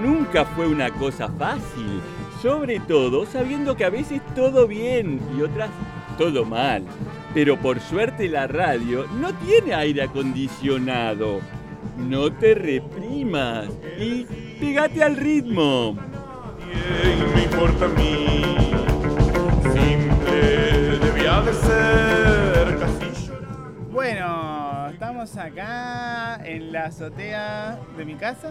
Nunca fue una cosa fácil, sobre todo sabiendo que a veces todo bien y otras todo mal. Pero por suerte la radio no tiene aire acondicionado. No te reprimas y pégate al ritmo. Y no importa a mí, simple debía de ser casi. Bueno, estamos acá en la azotea de mi casa.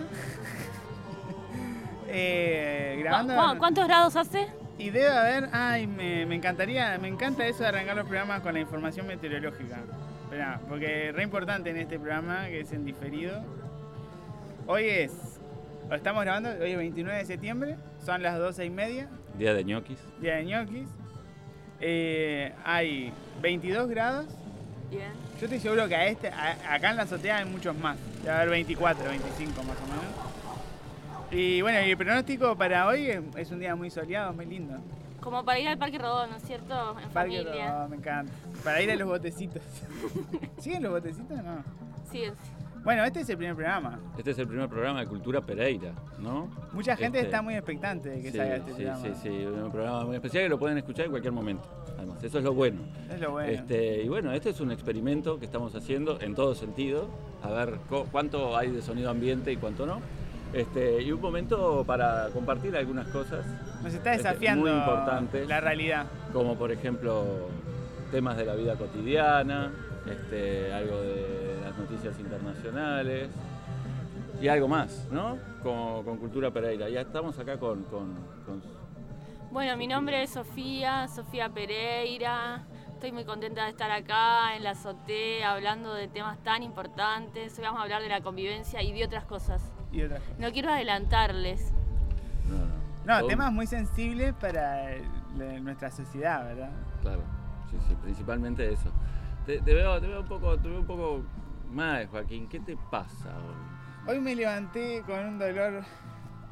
Eh, grabando. ¿Cu- ¿Cuántos grados hace? Y debe haber. Ay, me, me encantaría. Me encanta eso de arrancar los programas con la información meteorológica. Esperá, porque es re importante en este programa que es en diferido. Hoy es. Lo estamos grabando, hoy es 29 de septiembre. Son las 12 y media. Día de ñoquis. Día de ñoquis. Eh, hay 22 grados. Bien. Yo estoy seguro que a este, a- acá en la azotea hay muchos más. Debe haber 24, 25 más o menos. Y bueno, y el pronóstico para hoy es, un día muy soleado, muy lindo. Como para ir al Parque Rodó, ¿no es cierto? En Parque familia. Rodó, me encanta. Para ir a los botecitos. ¿Siguen los botecitos? No. Sí, sí. Bueno, este es el primer programa. Este es el primer programa de Cultura Pereira, ¿no? Mucha gente Este, está muy expectante de que sí, salga este sí, programa. sí, sí, un programa muy especial que lo pueden escuchar en cualquier momento. Además, eso es lo bueno. Es lo bueno. Este, y bueno, este es un experimento que estamos haciendo en todo sentido, a ver cuánto hay de sonido ambiente y cuánto no. Este, y un momento para compartir algunas cosas, Nos está este, desafiando muy importante. la realidad. como por ejemplo temas de la vida cotidiana, este, algo de las noticias internacionales y algo más, ¿no? Con, con Cultura Pereira. Ya estamos acá con, con- con- Bueno, mi nombre es Sofía, Sofía Pereira. Estoy muy contenta de estar acá en la azotea hablando de temas tan importantes. Hoy vamos a hablar de la convivencia y de otras cosas. Y otras cosas. No quiero adelantarles. No, no. No, temas muy sensibles para el- la- nuestra sociedad, ¿verdad? Claro, sí, sí, principalmente eso. Te, te veo, te veo un poco, te veo un poco mal, Joaquín. ¿Qué te pasa hoy? Hoy me levanté con un dolor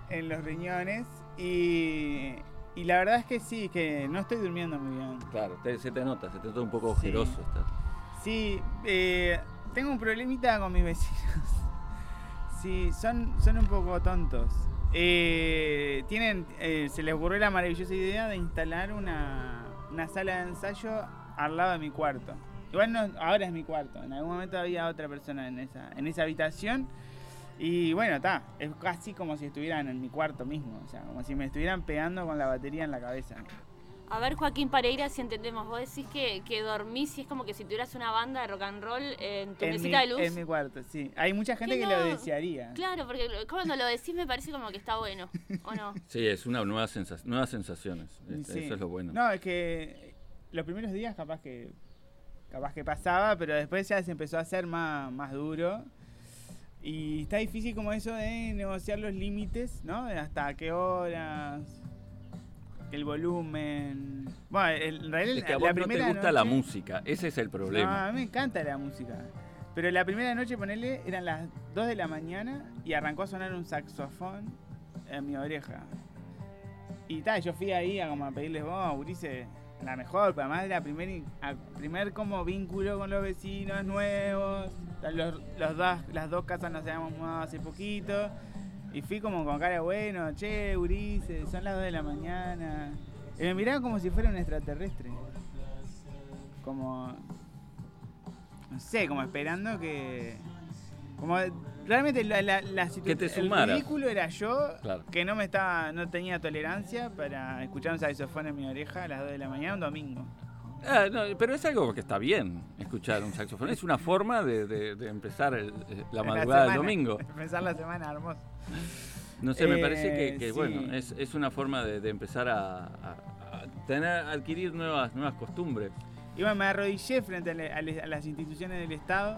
en los riñones y, y la verdad es que sí, que no estoy durmiendo muy bien. Claro, te- se te nota, se te nota un poco Sí. ojeroso. estás. Sí, eh, tengo un problemita con mis vecinos. Sí, son, son un poco tontos. Eh, tienen, eh, se les ocurrió la maravillosa idea de instalar una, una sala de ensayo al lado de mi cuarto. Igual no, ahora es mi cuarto. En algún momento había otra persona en esa, en esa habitación. Y bueno, está, es casi como si estuvieran en mi cuarto mismo. O sea, como si me estuvieran pegando con la batería en la cabeza. A ver, Joaquín Pereira, si entendemos. Vos decís que, que dormís y es como que si tuvieras una banda de rock and roll en tu En mi, mesita de luz. en mi cuarto, sí. Hay mucha gente Que no. lo desearía. Claro, porque cuando lo decís me parece como que está bueno, ¿o no? Sí, es una nueva sensa- nuevas sensaciones. este, Sí. Eso es lo bueno. No, es que los primeros días capaz que capaz que pasaba, pero después ya se empezó a hacer más, más duro. Y está difícil como eso de negociar los límites, ¿no? De hasta qué horas, el volumen. Bueno, el- en realidad Es que a la vos no te gusta la música, ese es el No, problema. a mí me encanta la música. Pero la primera noche, ponele, eran las 2 de la mañana y arrancó a sonar un saxofón en mi oreja. Y tal, yo fui ahí a como a pedirles, vos, Urice, la mejor, pero además era primer, a- primer como vínculo con los vecinos nuevos. Los, los dos, las dos casas nos habíamos mudado hace poquito. Y fui como con cara de bueno, che, Urice, son las 2 de la mañana. Y me miraban como si fuera un extraterrestre. Como. No sé, como esperando que. Como realmente la, la, la situ- Que te el ridículo era yo Claro. que no me estaba no tenía tolerancia para escuchar un saxofón en mi oreja a las 2 de la mañana un domingo. Ah, no, pero es algo que está bien escuchar un saxofón. Es una forma de, de- de empezar el- eh, la madrugada del domingo. Empezar la semana hermoso. No sé, me Eh, parece que, que, sí. bueno, es, es una forma de, de empezar a, a- a tener, adquirir nuevas, nuevas costumbres. Y bueno, me arrodillé frente a, le- a le- a las instituciones del Estado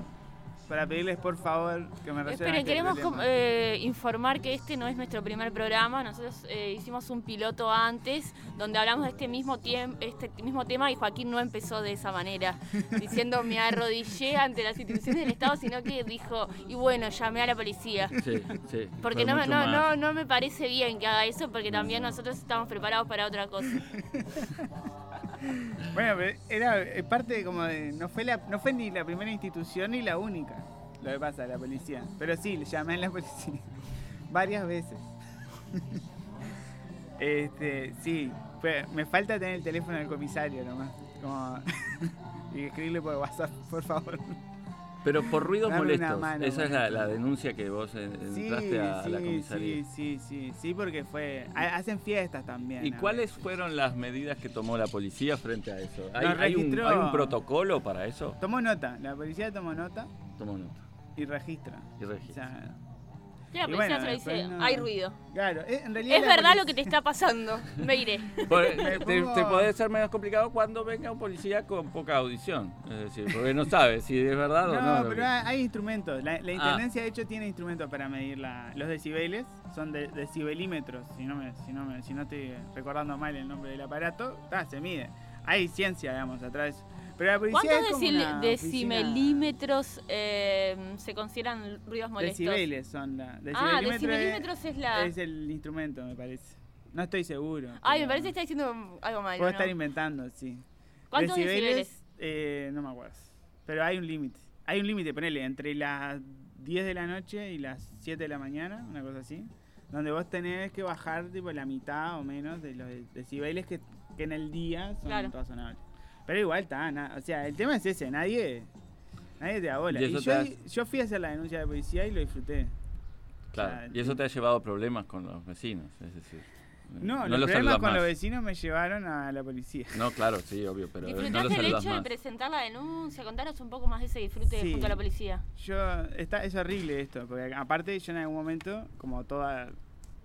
para pedirles por favor que me resuelvan Esperen, este queremos eh, informar que este no es nuestro primer programa. Nosotros eh, hicimos un piloto antes donde hablamos de este mismo, este mismo tema y Joaquín no empezó de esa manera, diciendo me arrodillé ante las instituciones del Estado, sino que dijo, y bueno, llamé a la policía. Sí, sí. Porque no, no, no, no me parece bien que haga eso, porque también nosotros estamos preparados para otra cosa. Bueno, pero era eh, parte de como de, no fue la, no fue ni la primera institución ni la única. Lo que pasa, la policía. Pero sí, le llamé a la policía. varias veces. este, sí, fue- me falta tener el teléfono del comisario nomás. Como, y escribirle por WhatsApp, por favor. Pero por ruidos Dame molestos. mano, Esa es la, denuncia que vos entraste a la comisaría. sí, sí, sí, sí, porque fue. ha- Hacen fiestas también. ¿Y cuáles veces. fueron las medidas que tomó la policía frente a eso? ¿Hay, un, hay un protocolo para eso? Tomó nota, la policía tomó nota Tomó nota y registra. y O registra. sea, Y la policía bueno, dice, no- hay ruido. claro, eh, en realidad. Es verdad lo que te está pasando. Me iré. Por- Me te, pongo- te puede ser menos complicado cuando venga un policía con poca audición. Es decir, porque no sabe si es verdad o no. No, pero que- hay, instrumentos. La, la Ah. intendencia, de hecho, tiene instrumentos para medir la- los decibeles. Son de, decibelímetros, si no, me, si, no me- si no estoy recordando mal el nombre del aparato. ta, se mide. Hay ciencia, digamos, atrás. Pero la policía ¿Cuántos decimilímetros eh, se consideran ruidos molestos? Decibeles son la. Ah, decibelímetro decimilímetros es la... es el instrumento, me parece. No estoy seguro. Ay, me parece que está diciendo algo mal. Puedo ¿no? estar inventando, sí. ¿Cuántos decibeles? eh, no me acuerdo. Pero hay un límite. Hay un límite, ponele, entre las 10 de la noche y las 7 de la mañana, una cosa así. Donde vos tenés que bajar tipo la mitad o menos de los decibeles que, que en el día son Claro. razonables. Pero igual está, na- o sea, el tema es ese, nadie, nadie te da bola. Y Y, eso yo, te yo fui a hacer la denuncia de policía y lo disfruté. Claro. o sea, y eso te ha llevado problemas con los vecinos. Es decir, No, no los problemas saludas con más. los vecinos me llevaron a la policía. No, claro, sí, obvio, pero no ¿Disfrutaste los el saludas hecho de más. presentar la denuncia? Contanos un poco más de ese disfrute Sí. junto a la policía. Yo, está, es horrible esto, porque aparte yo en algún momento, como toda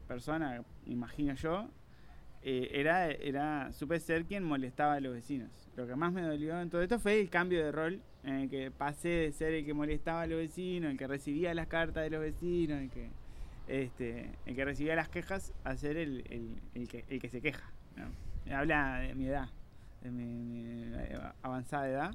persona, imagino yo, eh, era, era, supe ser quien molestaba a los vecinos. Lo que más me dolió en todo esto fue el cambio de rol, en el que pasé de ser el que molestaba a los vecinos, el que recibía las cartas de los vecinos, el que, este, el que recibía las quejas, a ser el, el, el que, el que se queja. ¿no? Habla de mi edad, de mi, mi avanzada edad.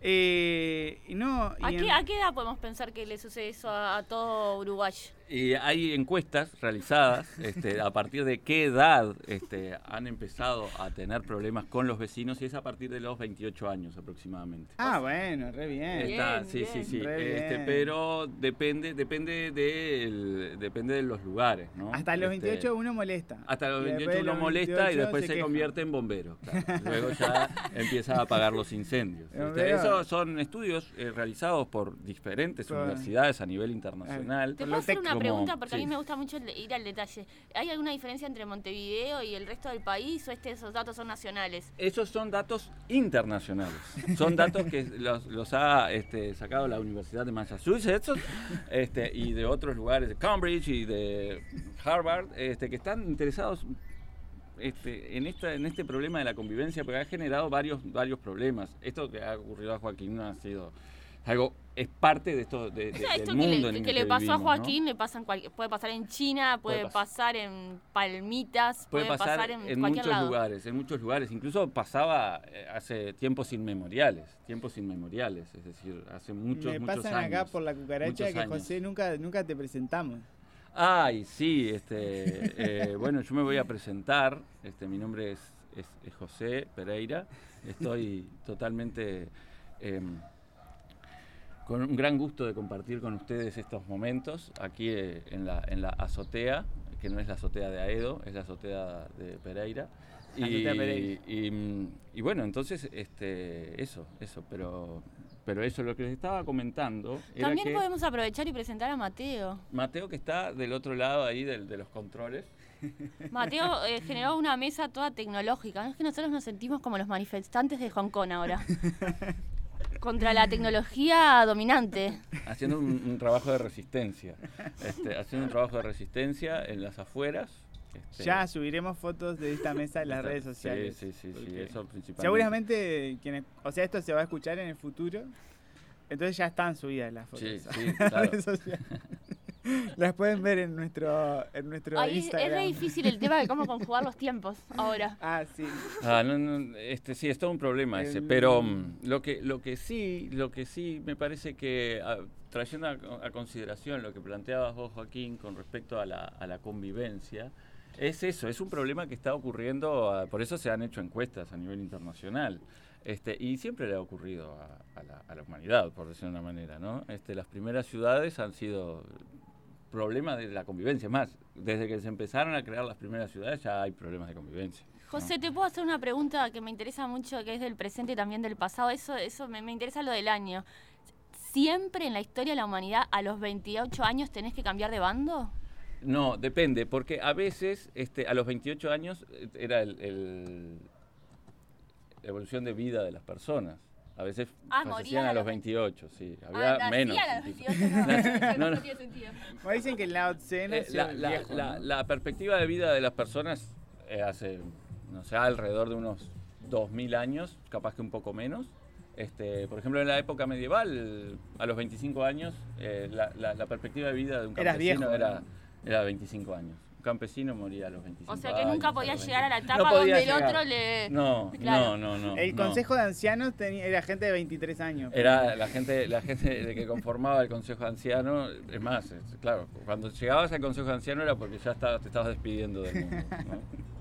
Eh, no, ¿A y qué, en- ¿A qué edad podemos pensar que le sucede eso a, a todo Uruguay? Y hay encuestas realizadas este, a partir de qué edad este, han empezado a tener problemas con los vecinos y es a partir de los 28 años aproximadamente. Ah, bueno, re bien. Bien, Está- sí, sí, bien. sí. Re Este, bien. pero depende, depende del- depende de los lugares, ¿no? Hasta los Este, 28 uno molesta. Hasta los Y después 28 de uno los molesta y 28 después se, queja. convierte en bombero. claro. Luego ya empieza a apagar los incendios. Este. Esos son estudios eh, realizados por diferentes universidades a nivel internacional. Te puedo hacer una como- pregunta porque a mí me gusta mucho ir al detalle. ¿Hay alguna diferencia entre Montevideo y el resto del país o este, esos datos son nacionales? Esos son datos internacionales. Son datos que los, los ha este, sacado la Universidad de Massachusetts este, y de otros lugares, de Cambridge y de Harvard, este, que están interesados este, en, esta, en este problema de la convivencia, porque ha generado varios, varios problemas. Esto que ha ocurrido a Joaquín no ha sido algo, es parte de esto, de, O de- sea, del esto que mundo le, en que le pasó vivimos, a ¿no? Joaquín le pasa en cualquier, puede pasar en China, puede, Puede pasar en Palmitas, Puede pasar, en, muchos lado. lugares, en muchos lugares. Incluso pasaba eh, hace tiempos inmemoriales, tiempos inmemoriales, es decir, hace muchos, Me muchos pasan años. acá por la cucaracha que años. José nunca, nunca te presentamos. Ay, sí, este, eh, bueno, yo me voy a presentar. Este, mi nombre es, es- es José Pereira. Estoy totalmente em, con un gran gusto de compartir con ustedes estos momentos aquí eh, en, la, en la azotea, que no es la azotea de Aedo, es la azotea de Pereira. Y, Azotea Pereira. y, mm, y bueno, entonces, este, eso, eso, pero, pero eso, lo que les estaba comentando era También que... podemos aprovechar y presentar a Mateo. Mateo que está del otro lado ahí del- de los controles. Mateo eh, generó una mesa toda tecnológica. Es que nosotros nos sentimos como los manifestantes de Hong Kong ahora. Contra la tecnología dominante. haciendo un, un trabajo de resistencia. Este, haciendo un trabajo de resistencia en las afueras. este, Ya subiremos fotos de esta mesa en las redes sociales. Sí, sí, sí, sí, eso principalmente. Seguramente, quienes, o sea, esto se va a escuchar en el futuro. Entonces ya están subidas las fotos. Sí, sí, las claro. redes sociales. Las pueden ver en nuestro, en nuestro Ahí es Instagram. re difícil el tema de cómo conjugar los tiempos ahora. Ah, sí. Ah, no, no, este sí, es todo un problema ese, pero mm, lo que lo que sí, lo que sí me parece que ah, trayendo a, a consideración lo que planteabas vos Joaquín con respecto a la, a la convivencia, es eso, es un problema que está ocurriendo, ah, por eso se han hecho encuestas a nivel internacional. Este, y siempre le ha ocurrido a, a la, a la humanidad, por decirlo de una manera, ¿no? Este, las primeras ciudades han sido problema de la convivencia. Más, desde que se empezaron a crear las primeras ciudades ya hay problemas de convivencia. José, ¿te puedo hacer una pregunta que me interesa mucho, que es del presente y también del pasado? Eso, eso me, me interesa lo del año. ¿Siempre en la historia de la humanidad a los 28 años tenés que cambiar de bando? No, depende, porque a veces este, a los 28 años eh, era el, el- la evolución de vida de las personas. A veces Ah, fallecían morían a los los 28, sí. Había Ah, menos. a los incluso. 28, no, No, no no. tiene sentido. Como dicen que el Lao Tse Eh, la, la- viejo, la- ¿no? la perspectiva de vida de las personas eh, hace, no sé, alrededor de unos 2000 años, capaz que un poco menos. Este, por ejemplo, en la época medieval, a los 25 años, eh, la, la- la perspectiva de vida de un campesino viejo, era, ¿no? era 25 años. Campesino moría a los 25 O sea que nunca podía llegar a la 25. etapa No donde el otro le... No, Claro. no, no, no. El no. consejo de ancianos tenía, era gente de 23 años. Era la gente, la gente de que conformaba el Consejo de Anciano, es más, es- claro, cuando llegabas al Consejo de Anciano era porque ya estaba- te estabas despidiendo del mundo. ¿no?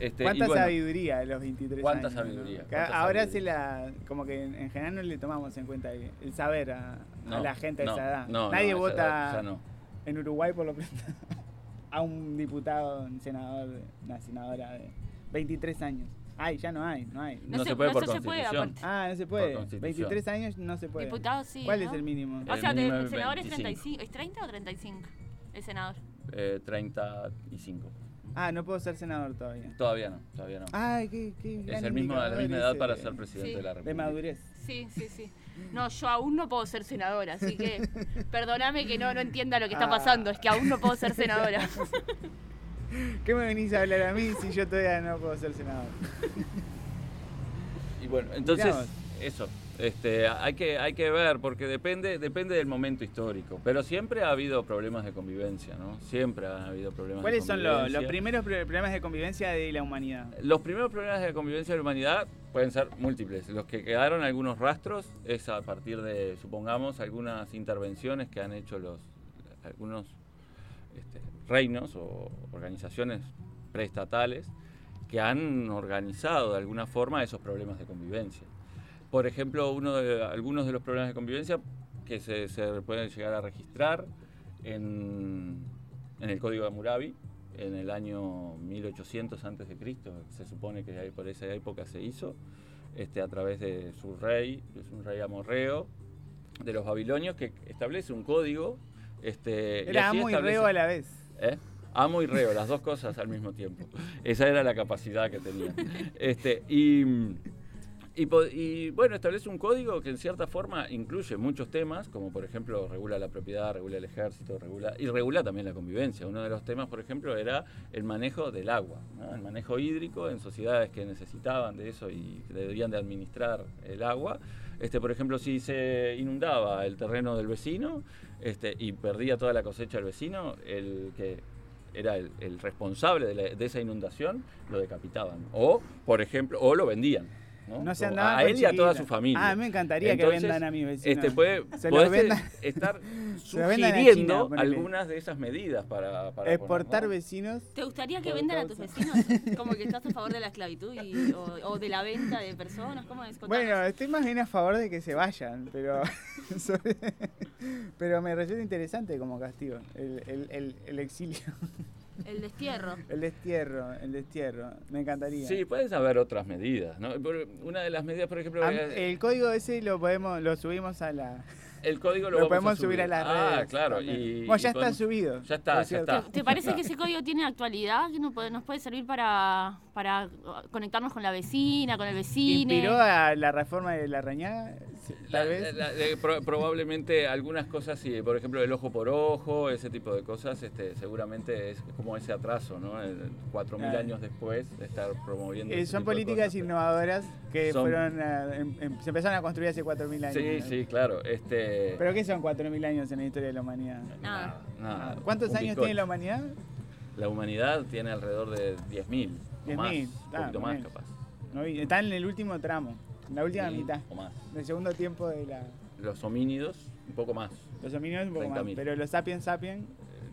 Este, ¿Cuánta bueno, sabiduría a los 23 ¿Cuánta años? sabiduría? ¿Cuánta ahora sabiduría? se la. Como que en, en general no le tomamos en cuenta el, el saber a, la gente de no, esa edad. no, Nadie vota edad ya no. en Uruguay por lo pronto a un diputado, un senador, una senadora de 23 años. Ay, ya no hay, no hay. No, No se, se- puede no por se puede, constitución. aparte. Ah, no se puede. constitución. 23 años no se puede. Diputado sí, ¿Cuál ¿no? es el mínimo? O El sea, de- mínimo el es senador es 25. 35. ¿Es 30 o 35? El senador. Eh, 35. Ah, no puedo ser senador todavía. Todavía no, todavía no. Ay, qué, qué es el mismo, la misma edad ese para de- ser presidente Sí. de la De República. madurez. Sí, sí, sí. No, yo aún no puedo ser senadora, así que perdóname que no, no entienda lo que está Ah. pasando, es que aún no puedo ser senadora. ¿Qué me venís a hablar a mí si yo todavía no puedo ser senador? Y bueno, entonces, eso. Este, hay que hay que ver porque depende depende del momento histórico, pero siempre ha habido problemas de convivencia, ¿no? Siempre ha habido problemas. ¿Cuáles de son los, convivencia. los primeros pro- problemas de convivencia de la humanidad? Los primeros problemas de convivencia de la humanidad pueden ser múltiples. Los que quedaron algunos rastros es a partir de, supongamos, algunas intervenciones que han hecho los algunos este, reinos o organizaciones preestatales que han organizado de alguna forma esos problemas de convivencia. Por ejemplo, uno de, algunos de los problemas de convivencia que se, se pueden llegar a registrar en, en el Código de Hammurabi, en el año 1800 antes de Cristo, se supone que por esa época se hizo, este, a través de su rey, que es un rey amorreo, de los babilonios, que establece un código. Este, y Era así amo y reo a la vez. ¿Eh? Amo y reo, las dos cosas al mismo tiempo. Esa era la capacidad que tenía. Este, y, y, y, bueno, establece un código que en cierta forma incluye muchos temas, como por ejemplo regula la propiedad, regula el ejército, regula, y regula también la convivencia. Uno de los temas, por ejemplo, era el manejo del agua, el manejo hídrico en sociedades que necesitaban de eso y debían de administrar el agua. Este, por ejemplo, si se inundaba el terreno del vecino este, y perdía toda la cosecha del vecino, el que era el, el responsable de, la- de esa inundación, lo decapitaban. O, por ejemplo, o lo vendían. No, No se Como andaban a él y a toda su familia. Ah, me encantaría que vendan a mis vecinos. Este, puede, Se los podés vendan- estar China, sugiriendo algunas de esas medidas para, para Exportar poner, ¿no? vecinos. ¿Te gustaría que vendan a tus vecinos? Como que estás a favor de la esclavitud y- o, o de la venta de personas, ¿cómo es? Bueno, estoy más bien a favor de que se vayan, pero pero me resulta interesante como castigo, el, el- el- el exilio, El destierro. el destierro, el destierro, me encantaría. Sí, pueden haber otras medidas. ¿no? Por- Una de las medidas, por ejemplo, Am- el código ese lo podemos, lo subimos a la, el código lo, lo, vamos podemos subir a las Ah, redes. claro. también. Y, bueno, y ya está podemos- subido. Ya está, ya. ¿Te parece que ese código tiene actualidad? ¿Que nos puede, nos puede servir para, para conectarnos con la vecina, con el vecino? ¿Inspiró a la reforma de la rañada? La- Tal vez. la- pro- probablemente algunas cosas sí, por ejemplo el ojo por ojo, ese tipo de cosas, este, seguramente es como ese atraso, ¿no? Cuatro mil Claro. años después de estar promoviendo. Eh, son políticas cosas, innovadoras que Son- fueron a- em- em- se empezaron a construir hace 4.000 años. Sí, ¿no? sí, claro. Este, ¿Pero qué son 4.000 años en la historia de la humanidad? Nada. nada, ¿Cuántos un años tiene la humanidad? La humanidad tiene alrededor de 10.000. o 10.000, más, ah, un poquito más bien. capaz. No Está en el último tramo, en la última Sí, mitad, O más. del segundo tiempo de la... Los homínidos, un poco más. Los homínidos un poco más, 30.000. pero los sapiens sapiens,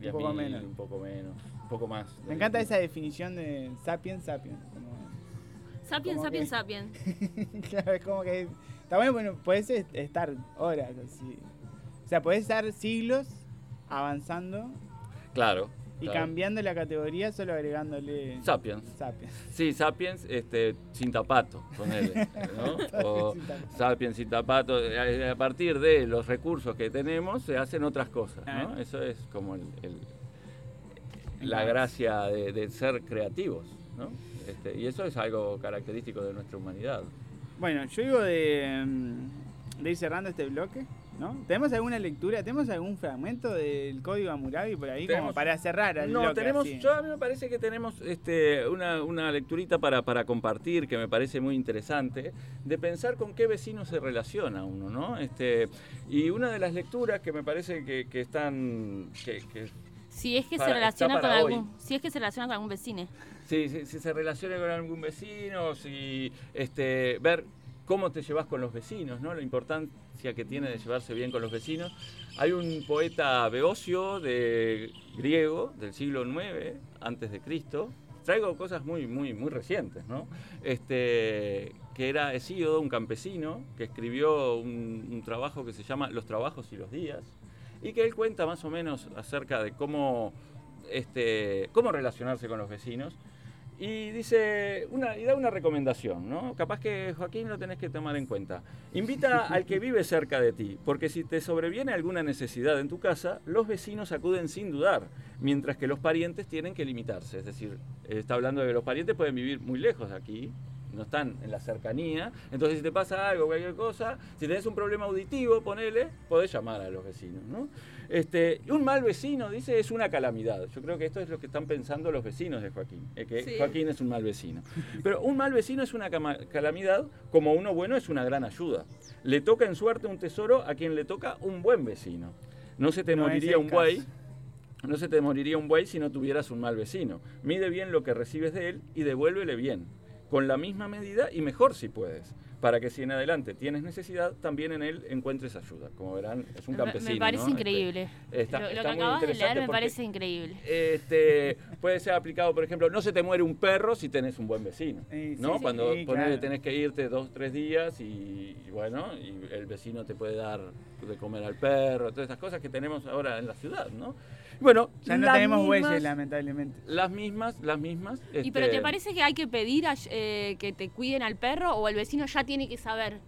Eh, un poco 10.000, menos. Un poco menos. Un poco más. Me encanta esa definición de sapiens sapiens. como- Sapien, como sapien, que- sapien. claro, es como que... Está bueno, bueno, puedes est- estar horas así. O sea, puedes estar siglos avanzando Claro. y claro. cambiando la categoría solo agregándole Sapiens. Sapiens. Sí, Sapiens este, sin tapato, ponele, ¿no? O Sin tapato. Sapiens sin tapato. A partir de los recursos que tenemos se hacen otras cosas, ¿no? Ah. Eso es como el- el- la gracia de, de ser creativos, ¿no? Este, y eso es algo característico de nuestra humanidad. Bueno, yo digo de, mm, de ir cerrando este bloque, ¿no? ¿Tenemos alguna lectura? ¿Tenemos algún fragmento del código Hammurabi por ahí como para cerrar el No, bloque? tenemos, así? yo a mí me parece que tenemos este, una, una lecturita para, para compartir que me parece muy interesante, de pensar con qué vecino se relaciona uno, ¿no? Este, y una de las lecturas que me parece que, que están, que, que Si es que Para- se relaciona con algún, si es que se relaciona con algún vecino. Si, se relaciona con algún vecino, si este, ver cómo te llevas con los vecinos, ¿no? La importancia que tiene de llevarse bien con los vecinos. Hay un poeta Beocio de griego del siglo IX antes de Cristo. Traigo cosas muy muy muy recientes, ¿no? Este que era Hesíodo, un campesino que escribió un, un trabajo que se llama Los trabajos y los días y que él cuenta más o menos acerca de cómo este, cómo relacionarse con los vecinos. Y dice, una, y da una recomendación, ¿no? Capaz que Joaquín lo tenés que tomar en cuenta. Invita al que vive cerca de ti, porque si te sobreviene alguna necesidad en tu casa, los vecinos acuden sin dudar, mientras que los parientes tienen que limitarse. Es decir, está hablando de que los parientes pueden vivir muy lejos de aquí, no están en la cercanía. Entonces, si te pasa algo, cualquier cosa, si tenés un problema auditivo, ponele, podés llamar a los vecinos, ¿no? Este, un mal vecino, dice, es una calamidad. Yo creo que esto es lo que están pensando los vecinos de Joaquín, eh, que Sí. Joaquín es un mal vecino. Pero un mal vecino es una calamidad, como uno bueno es una gran ayuda. Le toca en suerte un tesoro a quien le toca un buen vecino. No se te No moriría un buey. No se te moriría un buey si no tuvieras un mal vecino. Mide bien lo que recibes de él y devuélvele bien, con la misma medida y mejor si puedes, para que si en adelante tienes necesidad, también en él encuentres ayuda. Como verán, es un campesino. me parece ¿no? increíble. Este, está- lo, lo está que muy acabas de leer me porque- parece increíble. Este, puede ser aplicado, por ejemplo, no se te muere un perro si tenés un buen vecino. Sí, ¿no? sí, Cuando sí, ponele, claro. tenés que irte dos, tres días y, y bueno, y el vecino te puede dar de comer al perro, todas esas cosas que tenemos ahora en la ciudad, ¿no? Bueno, Ya no tenemos mismas- bueyes, lamentablemente. Las mismas, las mismas. ¿Y pero este, te parece que hay que pedir a- eh, que te cuiden al perro o el vecino ya tiene que saber?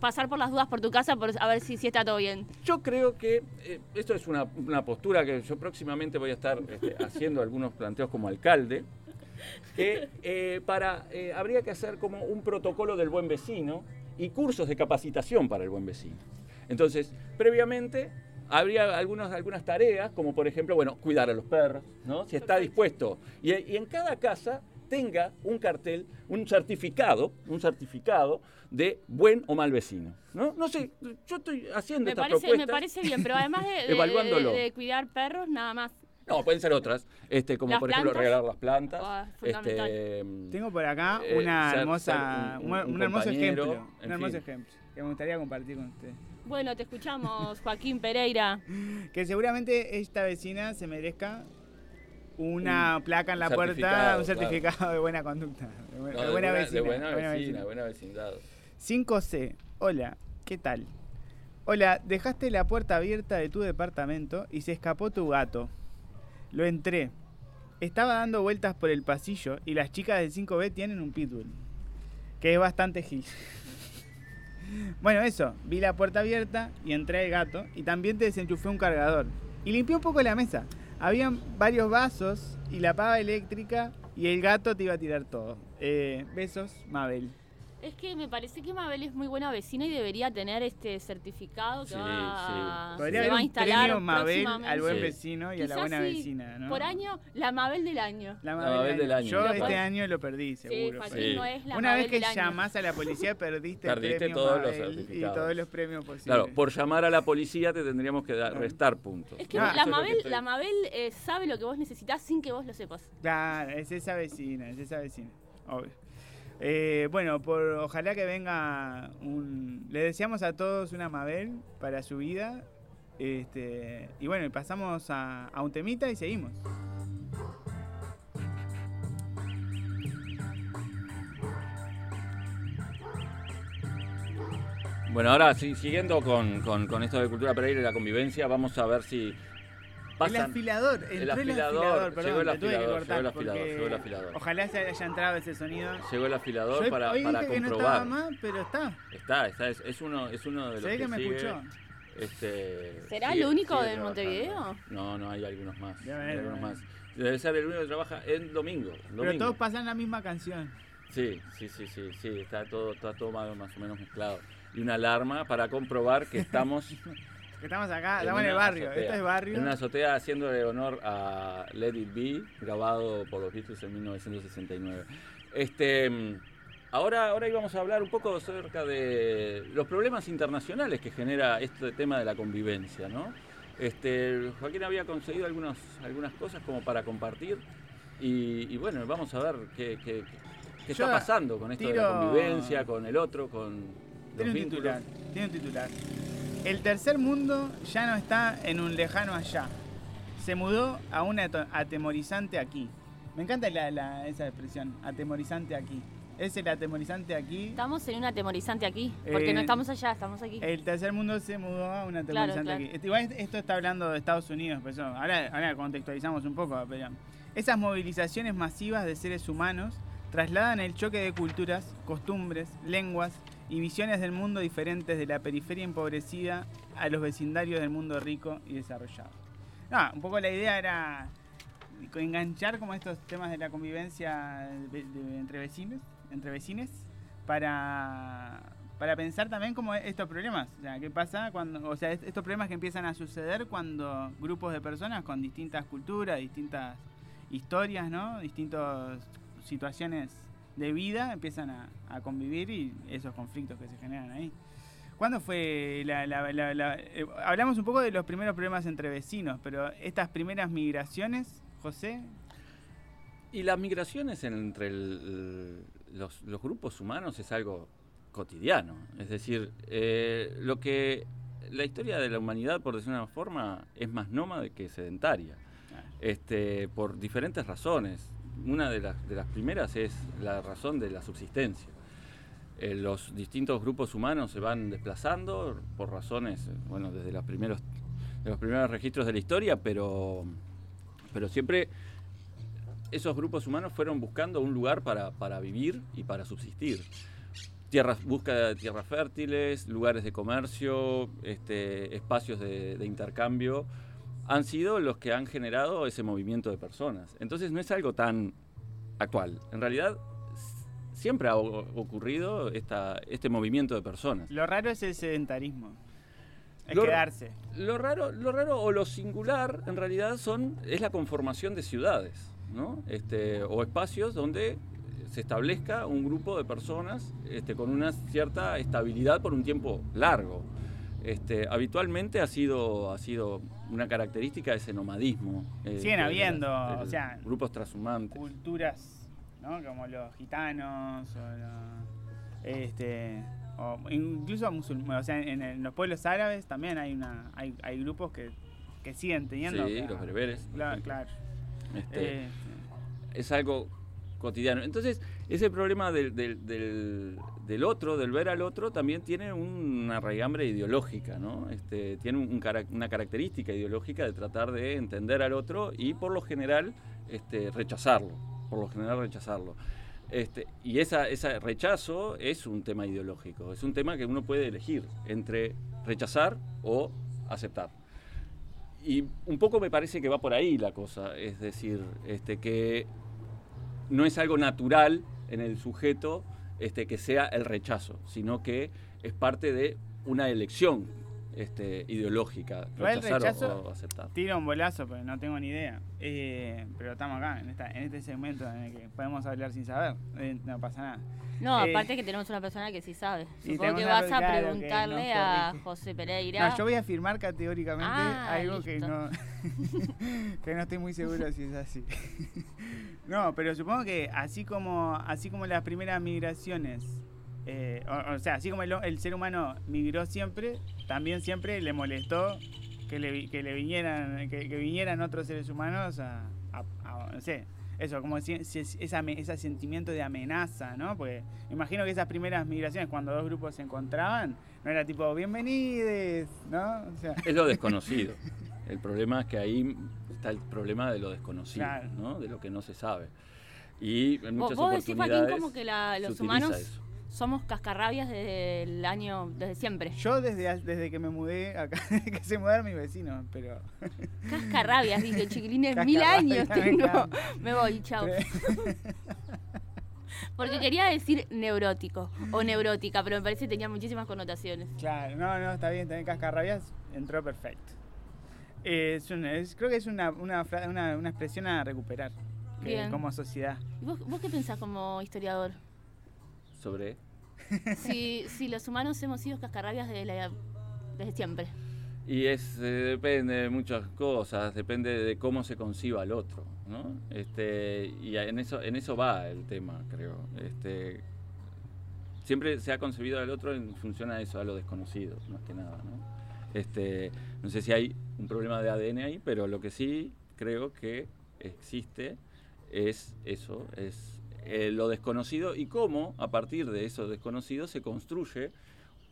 Pasar por las dudas por tu casa por a ver si, si está todo bien. Yo creo que eh, esto es una, una postura que yo próximamente voy a estar este, haciendo algunos planteos como alcalde, que eh, para, eh, habría que hacer como un protocolo del buen vecino y cursos de capacitación para el buen vecino. Entonces, previamente habría algunos, algunas tareas, como por ejemplo, bueno, cuidar a los perros, ¿no? Si está dispuesto. Y, y en cada casa tenga un cartel, un certificado, un certificado de buen o mal vecino. No, no sé, yo estoy haciendo Me esta parece, propuesta. me parece bien, pero además de, de- de- Evaluándolo. de cuidar perros, nada más. No, pueden ser otras, este, como ¿Las por ejemplo regalar las plantas. Ah, este, mm, Tengo por acá Eh, una hermosa, ser un- un, un un hermoso ejemplo. Un hermoso fin. ejemplo que me gustaría compartir con usted. Bueno, te escuchamos, Joaquín Pereira. Que seguramente esta vecina se merezca una placa en la puerta, certificado, un certificado de buena conducta. De, no, buena buena- vecina. de buena de buena vecina, vecina. buena vecindad. 5C. Hola, ¿qué tal? Hola, dejaste la puerta abierta de tu departamento y se escapó tu gato. Lo entré. Estaba dando vueltas por el pasillo y las chicas del 5B tienen un pitbull. Que es bastante gil. Bueno, eso. Vi la puerta abierta y entré el gato y también te desenchufé un cargador. Y limpié un poco la mesa. Habían varios vasos y la pava eléctrica y el gato te iba a tirar todo. Eh, besos, Mabel. Es que me parece que Mabel es muy buena vecina y debería tener este certificado que Sí, va, sí. Podría se haber va a instalar premio Mabel al buen vecino y a la buena sí, vecina, ¿no? Por año, la Mabel del año. La La Mabel del año. Yo este año lo perdí, seguro. Joaquín no es la Una Mabel vez que llamás a la policía perdiste, Perdiste el premio todos los Mabel y certificados. todos los premios posibles. Claro, por llamar a la policía te tendríamos que dar, restar puntos. Es que la, que Mabel, estoy- la Mabel eh, sabe lo que vos necesitas sin que vos lo sepas. Claro, es esa vecina, es esa vecina. Obvio. Eh, bueno, ojalá que venga un... Le deseamos a todos una Mabel para su vida. Este, y bueno, pasamos a, un temita y seguimos. Bueno, ahora sí, siguiendo con, con- con esto de cultura Pereira y la convivencia, vamos a ver si pasan- afilador, entró el afilador, afilador, perdón, llegó el afilador, cortar llegó el afilador, llegó el afilador. Ojalá se haya entrado ese sonido. Llegó el afilador Yo para, hoy para dije que no estaba comprobar. más, pero está. Está, está, es, es uno, es uno de los Se que, que me sigue, escuchó. Este, ¿Será sigue- el único de trabajando. Montevideo? No, no, hay algunos más. Debe hay haber, algunos debe más. Debe ser el único que trabaja en domingo. Pero todos pasan la misma canción. Sí, sí, sí, sí, sí, está todo, está todo más, más o menos mezclado. Y una alarma para comprobar que estamos estamos acá, estamos en el barrio. azotea. Esto es barrio. En una azotea haciéndole honor a Let It Be, grabado por los Beatles en 1969. Este, ahora, ahora íbamos a hablar un poco acerca de los problemas internacionales que genera este tema de la convivencia, ¿no? Este, Joaquín había conseguido algunos, algunas cosas como para compartir y, y bueno, vamos a ver qué, qué- está pasando con esto de la convivencia, con el otro, con los Tiene un vínculos. titular. Tiene un titular. El tercer mundo ya no está en un lejano allá. Se mudó a un ato- atemorizante aquí. Me encanta la- la- esa expresión, atemorizante aquí. Es el atemorizante aquí. Estamos en un atemorizante aquí, porque Eh, no estamos allá, estamos aquí. El tercer mundo se mudó a un atemorizante claro. aquí. Este- Igual esto está hablando de Estados Unidos, por eso ahora, ahora contextualizamos un poco. Pero esas movilizaciones masivas de seres humanos trasladan el choque de culturas, costumbres, lenguas y visiones del mundo diferentes de la periferia empobrecida a los vecindarios del mundo rico y desarrollado. No, un poco la idea era enganchar como estos temas de la convivencia de- de- entre vecinos, entre vecines, para, para pensar también como estos problemas. O sea, qué pasa cuando, o sea, est- estos problemas que empiezan a suceder cuando grupos de personas con distintas culturas, distintas historias, ¿no? Distintas situaciones de vida empiezan a, a convivir y esos conflictos que se generan ahí. ¿Cuándo fue la, la- la- la- eh, hablamos un poco de los primeros problemas entre vecinos, pero estas primeras migraciones, José, Y las migraciones entre el- los, los grupos humanos es algo cotidiano. Es decir, eh, lo que la historia de la humanidad, por decir una forma, es más nómade que sedentaria. Este, por diferentes razones. Una de las, de las primeras es la razón de la subsistencia. Eh, los distintos grupos humanos se van desplazando por razones, bueno, desde los primeros, de los primeros registros de la historia, pero, pero siempre esos grupos humanos fueron buscando un lugar para, para vivir y para subsistir. Tierras, de tierras fértiles, lugares de comercio, este, espacios de intercambio, han sido los que han generado ese movimiento de personas. Entonces no es algo tan actual. En realidad siempre ha ocurrido esta, este movimiento de personas. lo raro es el sedentarismo. Es Lo- quedarse. Lo raro, lo raro o lo singular en realidad son es la conformación de ciudades, ¿no? Este, o espacios donde se establezca un grupo de personas este, con una cierta estabilidad por un tiempo largo. Este, habitualmente ha sido, ha sido una característica ese nomadismo. eh, Siguen habiendo, de- de o sea, grupos transhumantes. Culturas, ¿no? Como los gitanos, o los- este, o incluso musulmanes. O sea, en, en los pueblos árabes también hay una hay, hay grupos que, que siguen teniendo. Sí, que- los bereberes. Claro, claro. Este, Eh, es algo cotidiano. Entonces, ese problema del, del- del- del otro, del ver al otro, también tiene una raigambre ideológica, ¿no? Este, tiene una característica ideológica de tratar de entender al otro y por lo general este, rechazarlo. Por lo general rechazarlo. Este, y esa, ese rechazo es un tema ideológico, es un tema que uno puede elegir entre rechazar o aceptar. Y un poco me parece que va por ahí la cosa, es decir, este, que no es algo natural en el sujeto este, que sea el rechazo, sino que es parte de una elección este, ideológica, rechazar o- rechazo- o, aceptar. tiro un bolazo, pero no tengo ni idea. Eh, pero estamos acá, en, esta, en este segmento en el que podemos hablar sin saber. Eh, no pasa nada. No, Eh, aparte que tenemos una persona que sí sabe. Supongo que vas a preguntarle a. José Pereira. No, yo voy a afirmar categóricamente Ah, algo que no, que no estoy muy seguro si es así. no, pero supongo que así como, así como las primeras migraciones, eh, o, o sea, así como el, el ser humano migró siempre, también siempre le molestó que le, vi- que le vinieran, que, que vinieran otros seres humanos a, a- a- no sé, eso, como si, si- esa, ame- ese sentimiento de amenaza, ¿no? Porque me imagino que esas primeras migraciones, cuando dos grupos se encontraban, no era tipo, bienvenides, ¿no? O sea, Es lo desconocido. El problema es que ahí está el problema de lo desconocido, Claro. ¿no? De lo que no se sabe. Y en muchas vos decís, Joaquín, oportunidades como que la- los humanos eso. Somos cascarrabias desde el año, desde siempre. Yo desde, desde que me mudé acá, que se mudaron mis vecinos, pero... Cascarrabias, dije, chiquilines, mil años tengo. Me voy, chao. Porque quería decir neurótico o neurótica, pero me parece que tenía muchísimas connotaciones. Claro, no, no, está bien, también cascarrabias entró perfecto. Eh, es creo que es una, una, una- una expresión a recuperar que como sociedad. ¿Y vos, vos qué pensás como historiador? Sobre Si, si los humanos hemos sido cascarrabias desde, la- desde siempre. Y es, eh, depende de muchas cosas, depende de cómo se conciba al otro, ¿no? Este, y en eso, en eso va el tema, creo. Este, siempre se ha concebido al otro en función a eso, a lo desconocido, más que nada, ¿no? Este, no sé si hay un problema de ADN ahí, pero lo que sí creo que existe es eso, es eh, lo desconocido y cómo a partir de eso desconocido se construye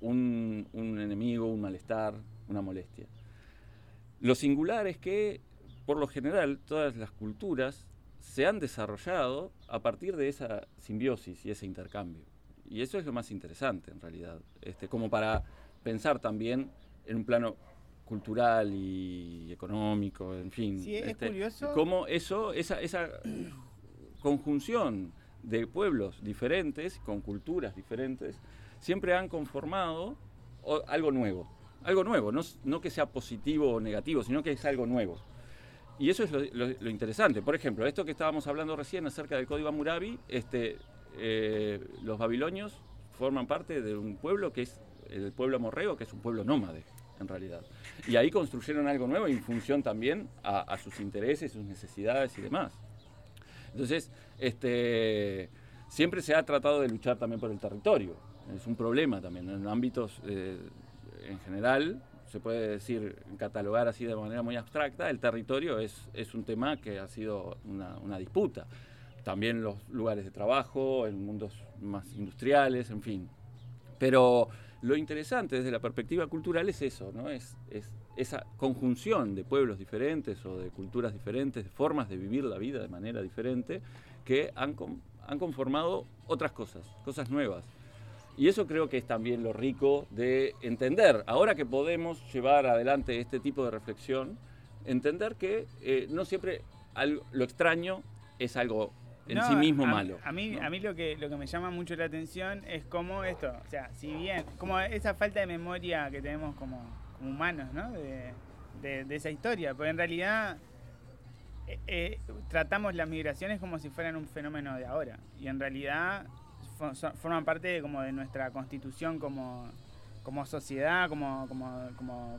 un, un enemigo, un malestar, una molestia. Lo singular es que, por lo general, todas las culturas se han desarrollado a partir de esa simbiosis y ese intercambio. Y eso es lo más interesante, en realidad, este, como para pensar también en un plano cultural y económico, en fin. Sí, es este, curioso. Cómo eso, esa, esa conjunción de pueblos diferentes, con culturas diferentes, siempre han conformado algo nuevo. Algo nuevo, no, que sea positivo o negativo, sino que es algo nuevo. Y eso es lo, interesante. Por ejemplo, esto que estábamos hablando recién acerca del código Hammurabi, este, eh, los babilonios forman parte de un pueblo que es el pueblo amorreo, que es un pueblo nómade, en realidad. Y ahí construyeron algo nuevo en función también a sus intereses, sus necesidades y demás. Entonces, este, siempre se ha tratado de luchar también por el territorio. Es un problema también. En ámbitos eh, en general, se puede decir, catalogar así de manera muy abstracta, el territorio es, es un tema que ha sido una, una disputa. También los lugares de trabajo, en mundos más industriales, en fin. Pero lo interesante desde la perspectiva cultural es eso, ¿no? Es, es esa conjunción de pueblos diferentes o de culturas diferentes, de formas de vivir la vida de manera diferente, que han, han conformado otras cosas, cosas nuevas. Y eso creo que es también lo rico de entender, ahora que podemos llevar adelante este tipo de reflexión, entender que eh, no siempre algo- lo extraño es algo en No, sí mismo a, malo. A mí, ¿no? a mí lo que lo que me llama mucho la atención es cómo esto, o sea, si bien, como esa falta de memoria que tenemos como, humanos, ¿no? De, de- esa historia, porque en realidad eh, eh, tratamos las migraciones como si fueran un fenómeno de ahora y en realidad forman parte de, como de nuestra constitución como como sociedad, como, como,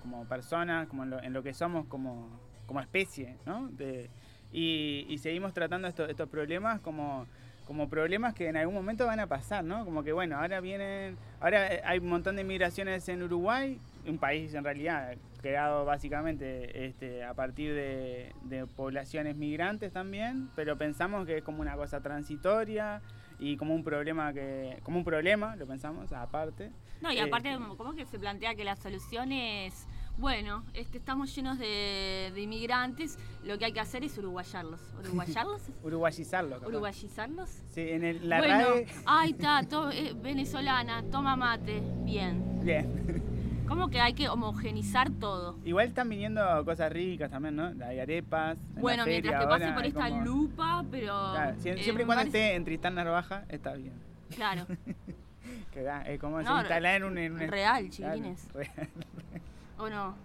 como, personas, como en lo, que somos como, como especie, ¿no? Y, y seguimos tratando estos, estos problemas como, como problemas que en algún momento van a pasar, ¿no? Como que bueno, ahora vienen, ahora eh, hay un montón de migraciones en Uruguay, un país en realidad creado básicamente este, a partir de, de poblaciones migrantes también, pero pensamos que es como una cosa transitoria y como un problema que, como un problema, lo pensamos aparte. No, y Eh, aparte, ¿cómo que se plantea que la solución es, bueno, este, estamos llenos de, de inmigrantes, lo que hay que hacer es uruguayarlos. ¿Uruguayarlos? Uruguayizarlo. capaz. ¿Uruguayizarlos? Sí, en el, la bueno, RAE. ahí está, to- eh, venezolana, toma mate, bien. Bien. ¿Cómo que hay que homogenizar todo? Igual están viniendo cosas ricas también, ¿no? Hay arepas. la Bueno, feria mientras que pase por esta como- lupa, pero... Claro, eh, siempre y cuando parece- esté en Tristán Narvaja, está bien. Claro, Que da, es como No, se instala en un. En un real, Claro, real. ¿o no?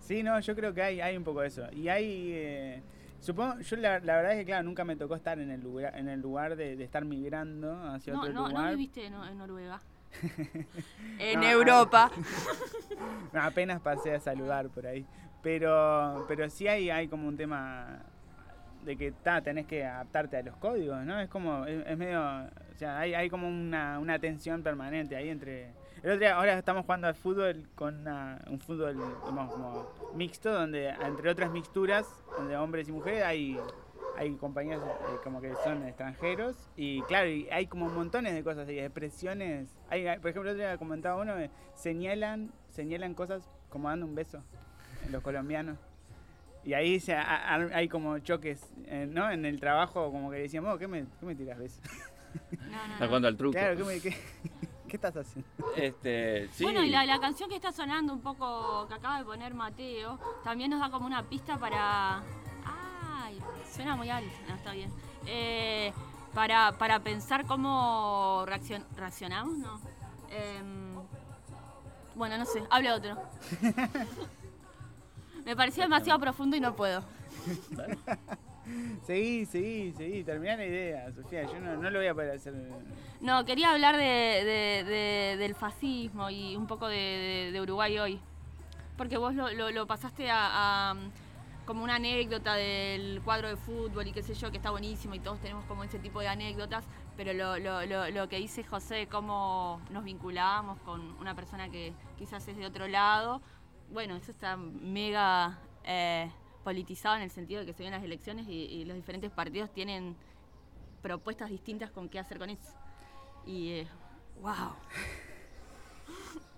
Sí, no, yo creo que hay, hay un poco de eso. Y hay. eh, supongo, yo la, la verdad es que, claro, nunca me tocó estar en el lugar, en el lugar de, de estar migrando hacia No, otro no, lugar. no viviste en, en Noruega. en No, Europa. Apenas pasé a saludar por ahí. Pero, pero sí hay, hay como un tema de que ta, tenés que adaptarte a los códigos, ¿no? Es como, es, es medio, o sea, hay, hay como una, una tensión permanente ahí entre... El otro día, ahora estamos jugando al fútbol con una- un fútbol como mixto, donde entre otras mixturas de hombres y mujeres hay, hay compañeros eh, como que son extranjeros y claro, y hay como montones de cosas, hay expresiones, hay, hay- por ejemplo, otro día comentaba uno, eh, señalan, señalan cosas como dando un beso, los colombianos. Y ahí se, a- a- hay como choques, eh, ¿no? En el trabajo, como que decíamos, "Oh, ¿qué me, qué me tiras, ves? No, no, jugando al truco. Claro, ¿qué, me- qué, qué estás haciendo? Este, sí. Bueno, y la, la canción que está sonando un poco, que acaba de poner Mateo, también nos da como una pista para... ¡Ay! Suena muy alto, no, está bien. Eh, para, para pensar cómo reaccion- reaccionamos, ¿no? Em, bueno, no sé, hable otro. Me pareció demasiado profundo y no puedo. Seguí, seguí, seguí, terminá la idea, Sofía. Yo no, no lo voy a poder hacer. No, quería hablar de, de- de- del fascismo y un poco de, Uruguay hoy. Porque vos lo, lo- lo pasaste a, a, como una anécdota del cuadro de fútbol y qué sé yo, que está buenísimo y todos tenemos como ese tipo de anécdotas, pero lo, lo- lo- lo que dice José, cómo nos vinculamos con una persona que quizás es de otro lado, bueno, eso está mega eh, politizado en el sentido de que se ven las elecciones y, y los diferentes partidos tienen propuestas distintas con qué hacer con eso. Y, eh, wow.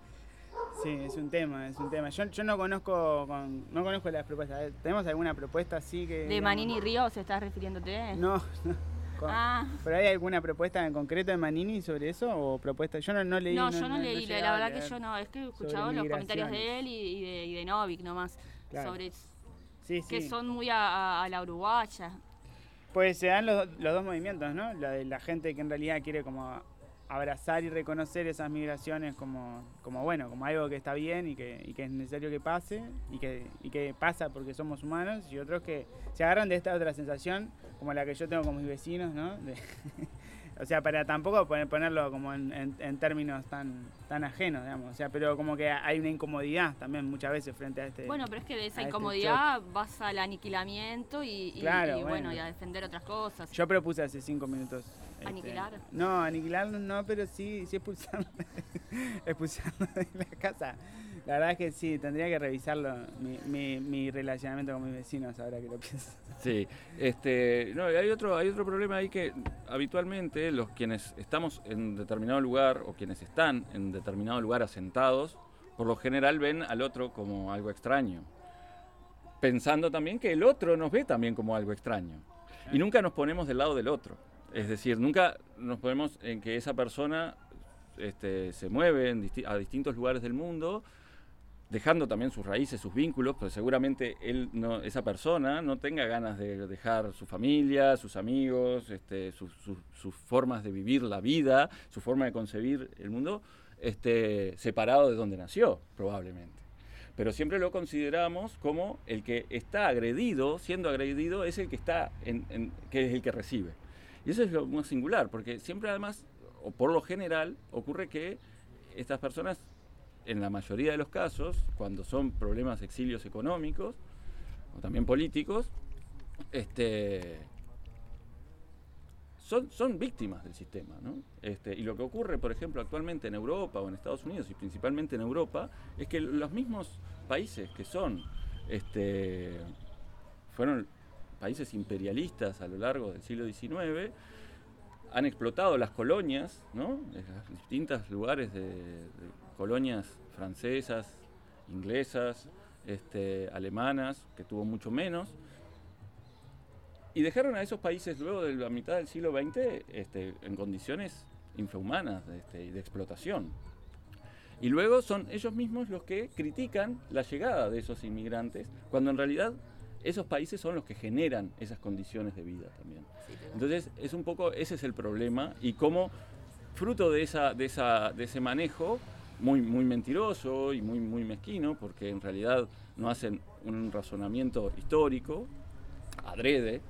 Sí, es un tema, es un tema. Yo, yo no conozco con, no conozco las propuestas. ¿Tenemos alguna propuesta así que. ¿De digamos- Manini Río se estás refiriéndote? No, no. Con- Ah, ¿Pero hay alguna propuesta en concreto de Manini sobre eso? ¿O propuesta? Yo no, no leí. no, yo no, leí, la- verdad que yo no, es que he escuchado los comentarios de él y, y de, y de Novik nomás Claro. sobre eso, Sí, sí. que son muy a, a- a la uruguaya. Pues se dan los, los dos movimientos, ¿no? La de la gente que en realidad quiere como abrazar y reconocer esas migraciones como, como bueno, como algo que está bien y que, y que es necesario que pase y que, y que pasa porque somos humanos y otros que se agarran de esta otra sensación como la que yo tengo con mis vecinos, ¿no? De- o sea, para tampoco poner- ponerlo como en, en- en términos tan, tan ajenos, digamos, o sea, pero como que hay una incomodidad también muchas veces frente a este... Bueno, pero es que de esa este incomodidad vas al aniquilamiento y, y- Claro, y bueno, bueno. y a defender otras cosas. Yo propuse hace cinco minutos. Este, ¿Aniquilar? no, aniquilar no, pero sí, sí expulsarlo de la casa. La verdad es que sí, tendría que revisarlo, mi, mi, mi relacionamiento con mis vecinos, ahora que lo pienso. Sí, este, no, hay otro, hay otro problema ahí que habitualmente los quienes estamos en determinado lugar o quienes están en determinado lugar asentados, por lo general ven al otro como algo extraño, pensando también que el otro nos ve también como algo extraño y nunca nos ponemos del lado del otro, es decir, nunca nos ponemos en que esa persona este, se mueve a distintos lugares del mundo dejando también sus raíces, sus vínculos, pues seguramente él esa persona no tenga ganas de dejar su familia, sus amigos, este, sus, formas de vivir la vida, su forma de concebir el mundo, este, separado de donde nació, probablemente. Pero siempre lo consideramos como el que está agredido, siendo agredido, es el que está que es el que recibe. Y eso es lo más singular, porque siempre además, o por lo general, ocurre que estas personas en la mayoría de los casos, cuando son problemas exilios económicos o también políticos, este, son, son víctimas del sistema. ¿no? Este, y lo que ocurre, por ejemplo, actualmente en Europa o en Estados Unidos, y principalmente en Europa, es que los mismos países que son, este, fueron países imperialistas a lo largo del siglo XIX, han explotado las colonias, ¿no? Los distintos lugares de, de colonias francesas, inglesas, este, alemanas, que tuvo mucho menos, y dejaron a esos países luego de la mitad del siglo XX este, en condiciones infrahumanas este, y de explotación. Y luego son ellos mismos los que critican la llegada de esos inmigrantes, cuando en realidad esos países son los que generan esas condiciones de vida también. Entonces, es un poco, ese es el problema y cómo fruto de, esa, de, esa, de ese manejo, muy, muy mentiroso y muy, muy mezquino, porque en realidad no hacen un razonamiento histórico, adrede,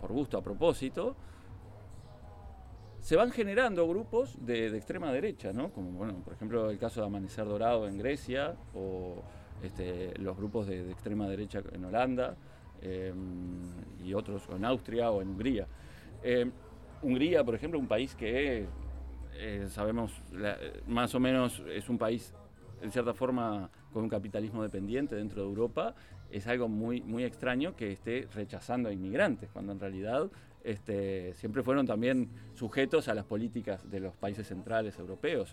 por gusto, a propósito, se van generando grupos de, de extrema derecha, ¿no? Como, bueno, por ejemplo, el caso de Amanecer Dorado en Grecia, o este, los grupos de, de extrema derecha en Holanda, eh, y otros en Austria o en Hungría. Eh, Hungría, por ejemplo, un país que eh, sabemos la- más o menos es un país en cierta forma con un capitalismo dependiente dentro de Europa, es algo muy, muy extraño que esté rechazando a inmigrantes, cuando en realidad este, siempre fueron también sujetos a las políticas de los países centrales europeos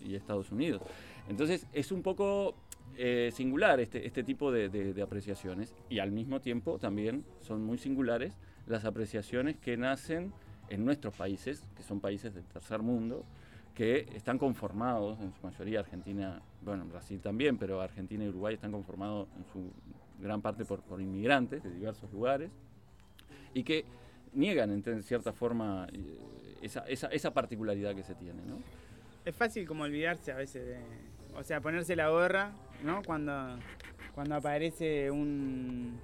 y Estados Unidos. Entonces es un poco eh, singular este, este tipo de, de- de apreciaciones y al mismo tiempo también son muy singulares las apreciaciones que nacen en nuestros países, que son países del tercer mundo, que están conformados, en su mayoría Argentina, bueno, Brasil también, pero Argentina y Uruguay están conformados en su gran parte por, por inmigrantes de diversos lugares y que niegan en cierta forma eh, esa, esa, esa particularidad que se tiene, ¿no? Es fácil como olvidarse a veces de. O sea, ponerse la gorra, ¿no? Cuando, cuando aparece un.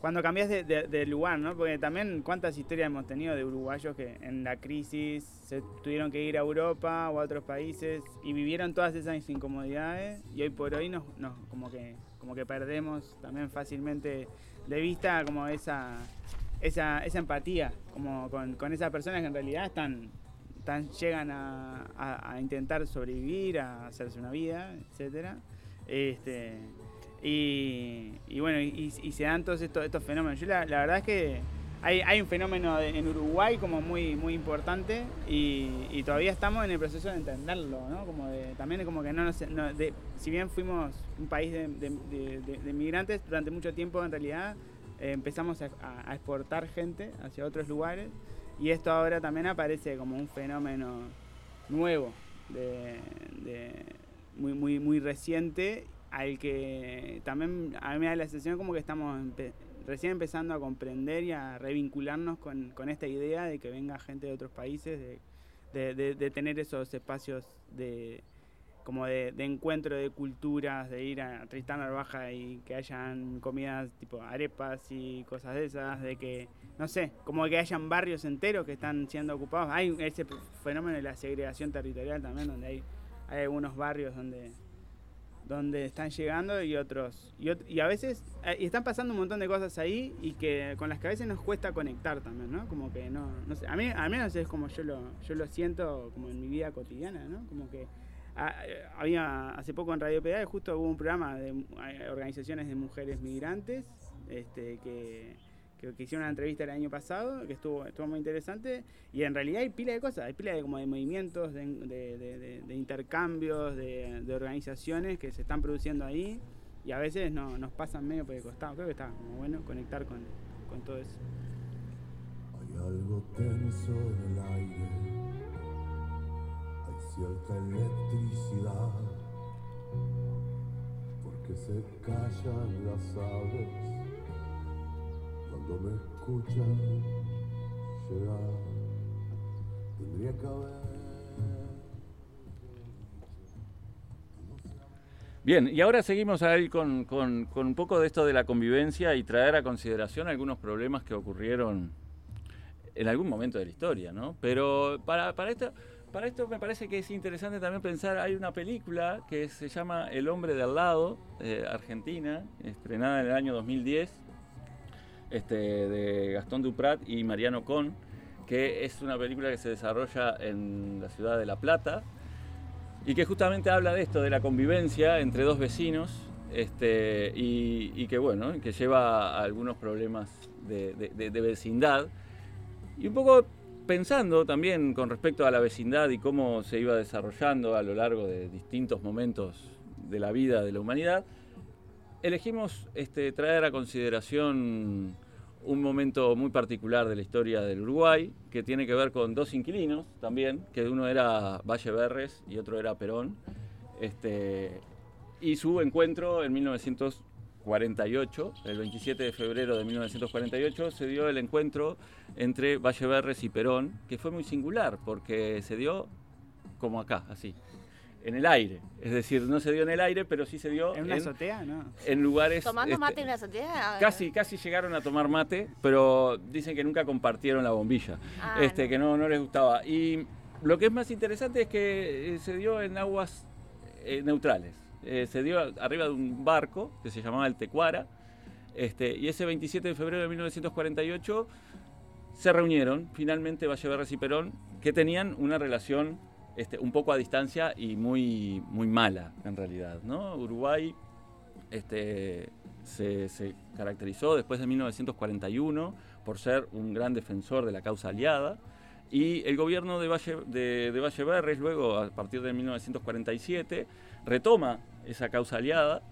Cuando cambias de, lugar, ¿no? Porque también cuántas historias hemos tenido de uruguayos que en la crisis se tuvieron que ir a Europa o a otros países y vivieron todas esas incomodidades y hoy por hoy nos, nos como que como que perdemos también fácilmente de vista como esa esa, esa empatía como con, con esas personas que en realidad están, llegan a, a- a intentar sobrevivir, a hacerse una vida, etcétera. Este, y, y bueno, y, y se dan todos estos, estos fenómenos. Yo la, la verdad es que hay, hay un fenómeno de- en Uruguay como muy, muy importante y, y todavía estamos en el proceso de entenderlo, ¿no? Como de, también como que no nos... no- de- si bien fuimos un país de, de- migrantes, durante mucho tiempo en realidad eh, empezamos a- a exportar gente hacia otros lugares y esto ahora también aparece como un fenómeno nuevo, muy, muy, muy reciente, al que también a mí me da la sensación como que estamos recién empezando a comprender y a revincularnos con, con esta idea de que venga gente de otros países, de- de tener esos espacios de como de, encuentro de culturas, de ir a Tristán Narvaja y que hayan comidas tipo arepas y cosas de esas, de que, no sé, como que hayan barrios enteros que están siendo ocupados. Hay ese fenómeno de la segregación territorial también, donde hay, algunos barrios donde donde están llegando y otros y, ot- y a veces eh, y están pasando un montón de cosas ahí y que con las que a veces nos cuesta conectar también no como que no no sé a mí al menos es como yo lo yo lo siento como en mi vida cotidiana no como que ah, eh, había hace poco en Radio Pedal justo hubo un programa de organizaciones de mujeres migrantes este que que, hicieron una entrevista el año pasado, que estuvo, estuvo muy interesante, y en realidad hay pila de cosas, hay pila de, como de movimientos, de, intercambios, de, organizaciones que se están produciendo ahí, y a veces no, nos pasan medio por el costado. Creo que está como bueno conectar con, con todo eso. Hay algo tenso en el aire, cierta electricidad, porque se callan las aves cuando me escuchan llegar. Tendría que haber. Bien, y ahora seguimos ahí con, con- con un poco de esto de la convivencia y traer a consideración algunos problemas que ocurrieron en algún momento de la historia, ¿no? Pero para, para, esto, para esto me parece que es interesante también pensar, hay una película que se llama El hombre de al lado, eh, Argentina, estrenada en el año 2010, este, de Gastón Duprat y Mariano Con, que es una película que se desarrolla en la ciudad de La Plata, y que justamente habla de esto, de la convivencia entre dos vecinos, este, y, que bueno, que lleva a algunos problemas de- de vecindad. Y un poco pensando también con respecto a la vecindad y cómo se iba desarrollando a lo largo de distintos momentos de la vida de la humanidad, elegimos este, traer a consideración un momento muy particular de la historia del Uruguay, que tiene que ver con dos inquilinos también, que uno era Valle Berres y otro era Perón, este, y su encuentro en 1948, el 27 de febrero de 1948, se dio el encuentro entre Valle Berres y Perón, que fue muy singular, porque se dio como acá, así, en el aire. Es decir, no se dio en el aire, pero sí se dio ¿En una en, azotea? No. en lugares... ¿Tomando este, mate en la azotea? Casi, casi llegaron a tomar mate, pero dicen que nunca compartieron la bombilla, Ah, este, no. que no, no les gustaba. Y lo que es más interesante es que eh, se dio en aguas eh, neutrales. Eh, se dio arriba de un barco que se llamaba el Tecuara, este, y ese 27 de febrero de 1948 se reunieron finalmente Valleverres y Perón, que tenían una relación este, un poco a distancia y muy, muy mala en realidad. ¿no? Uruguay este, se, caracterizó después de 1941 por ser un gran defensor de la causa aliada. Y el gobierno de Valle, de, de Valle luego, a partir de 1947, retoma esa causa aliada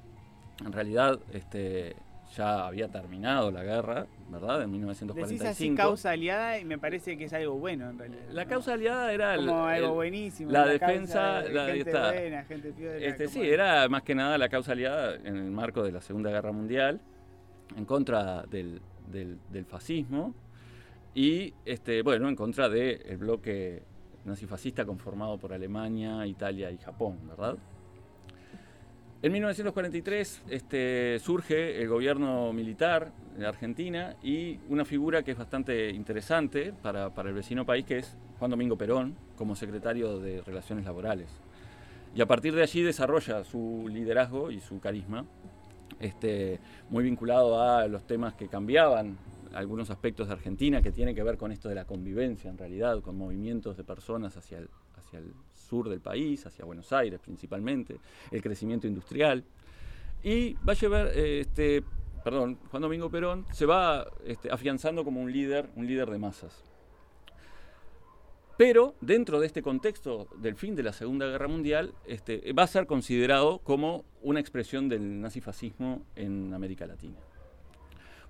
En realidad, este, ya había terminado la guerra, ¿verdad? En Decís 1945. así causa aliada y me parece que es algo bueno en realidad. La ¿no? causa aliada era el- como algo el- buenísimo. la una defensa, de la- gente está. buena, gente piola, Este, sí, era más que nada la causa aliada en el marco de la Segunda Guerra Mundial, en contra del, del- del fascismo y, este, bueno, en contra del bloque nazifascista conformado por Alemania, Italia y Japón, ¿verdad? En 1943 este, surge el gobierno militar de Argentina y una figura que es bastante interesante para, para el vecino país, que es Juan Domingo Perón, como secretario de Relaciones Laborales. Y a partir de allí desarrolla su liderazgo y su carisma, este, muy vinculado a los temas que cambiaban algunos aspectos de Argentina, que tiene que ver con esto de la convivencia en realidad, con movimientos de personas hacia el, hacia el sur del país, hacia Buenos Aires principalmente, el crecimiento industrial. Y va a llevar, eh, este, perdón, Juan Domingo Perón se va este, afianzando como un líder, un líder de masas. Pero dentro de este contexto del fin de la Segunda Guerra Mundial, este, va a ser considerado como una expresión del nazifascismo en América Latina.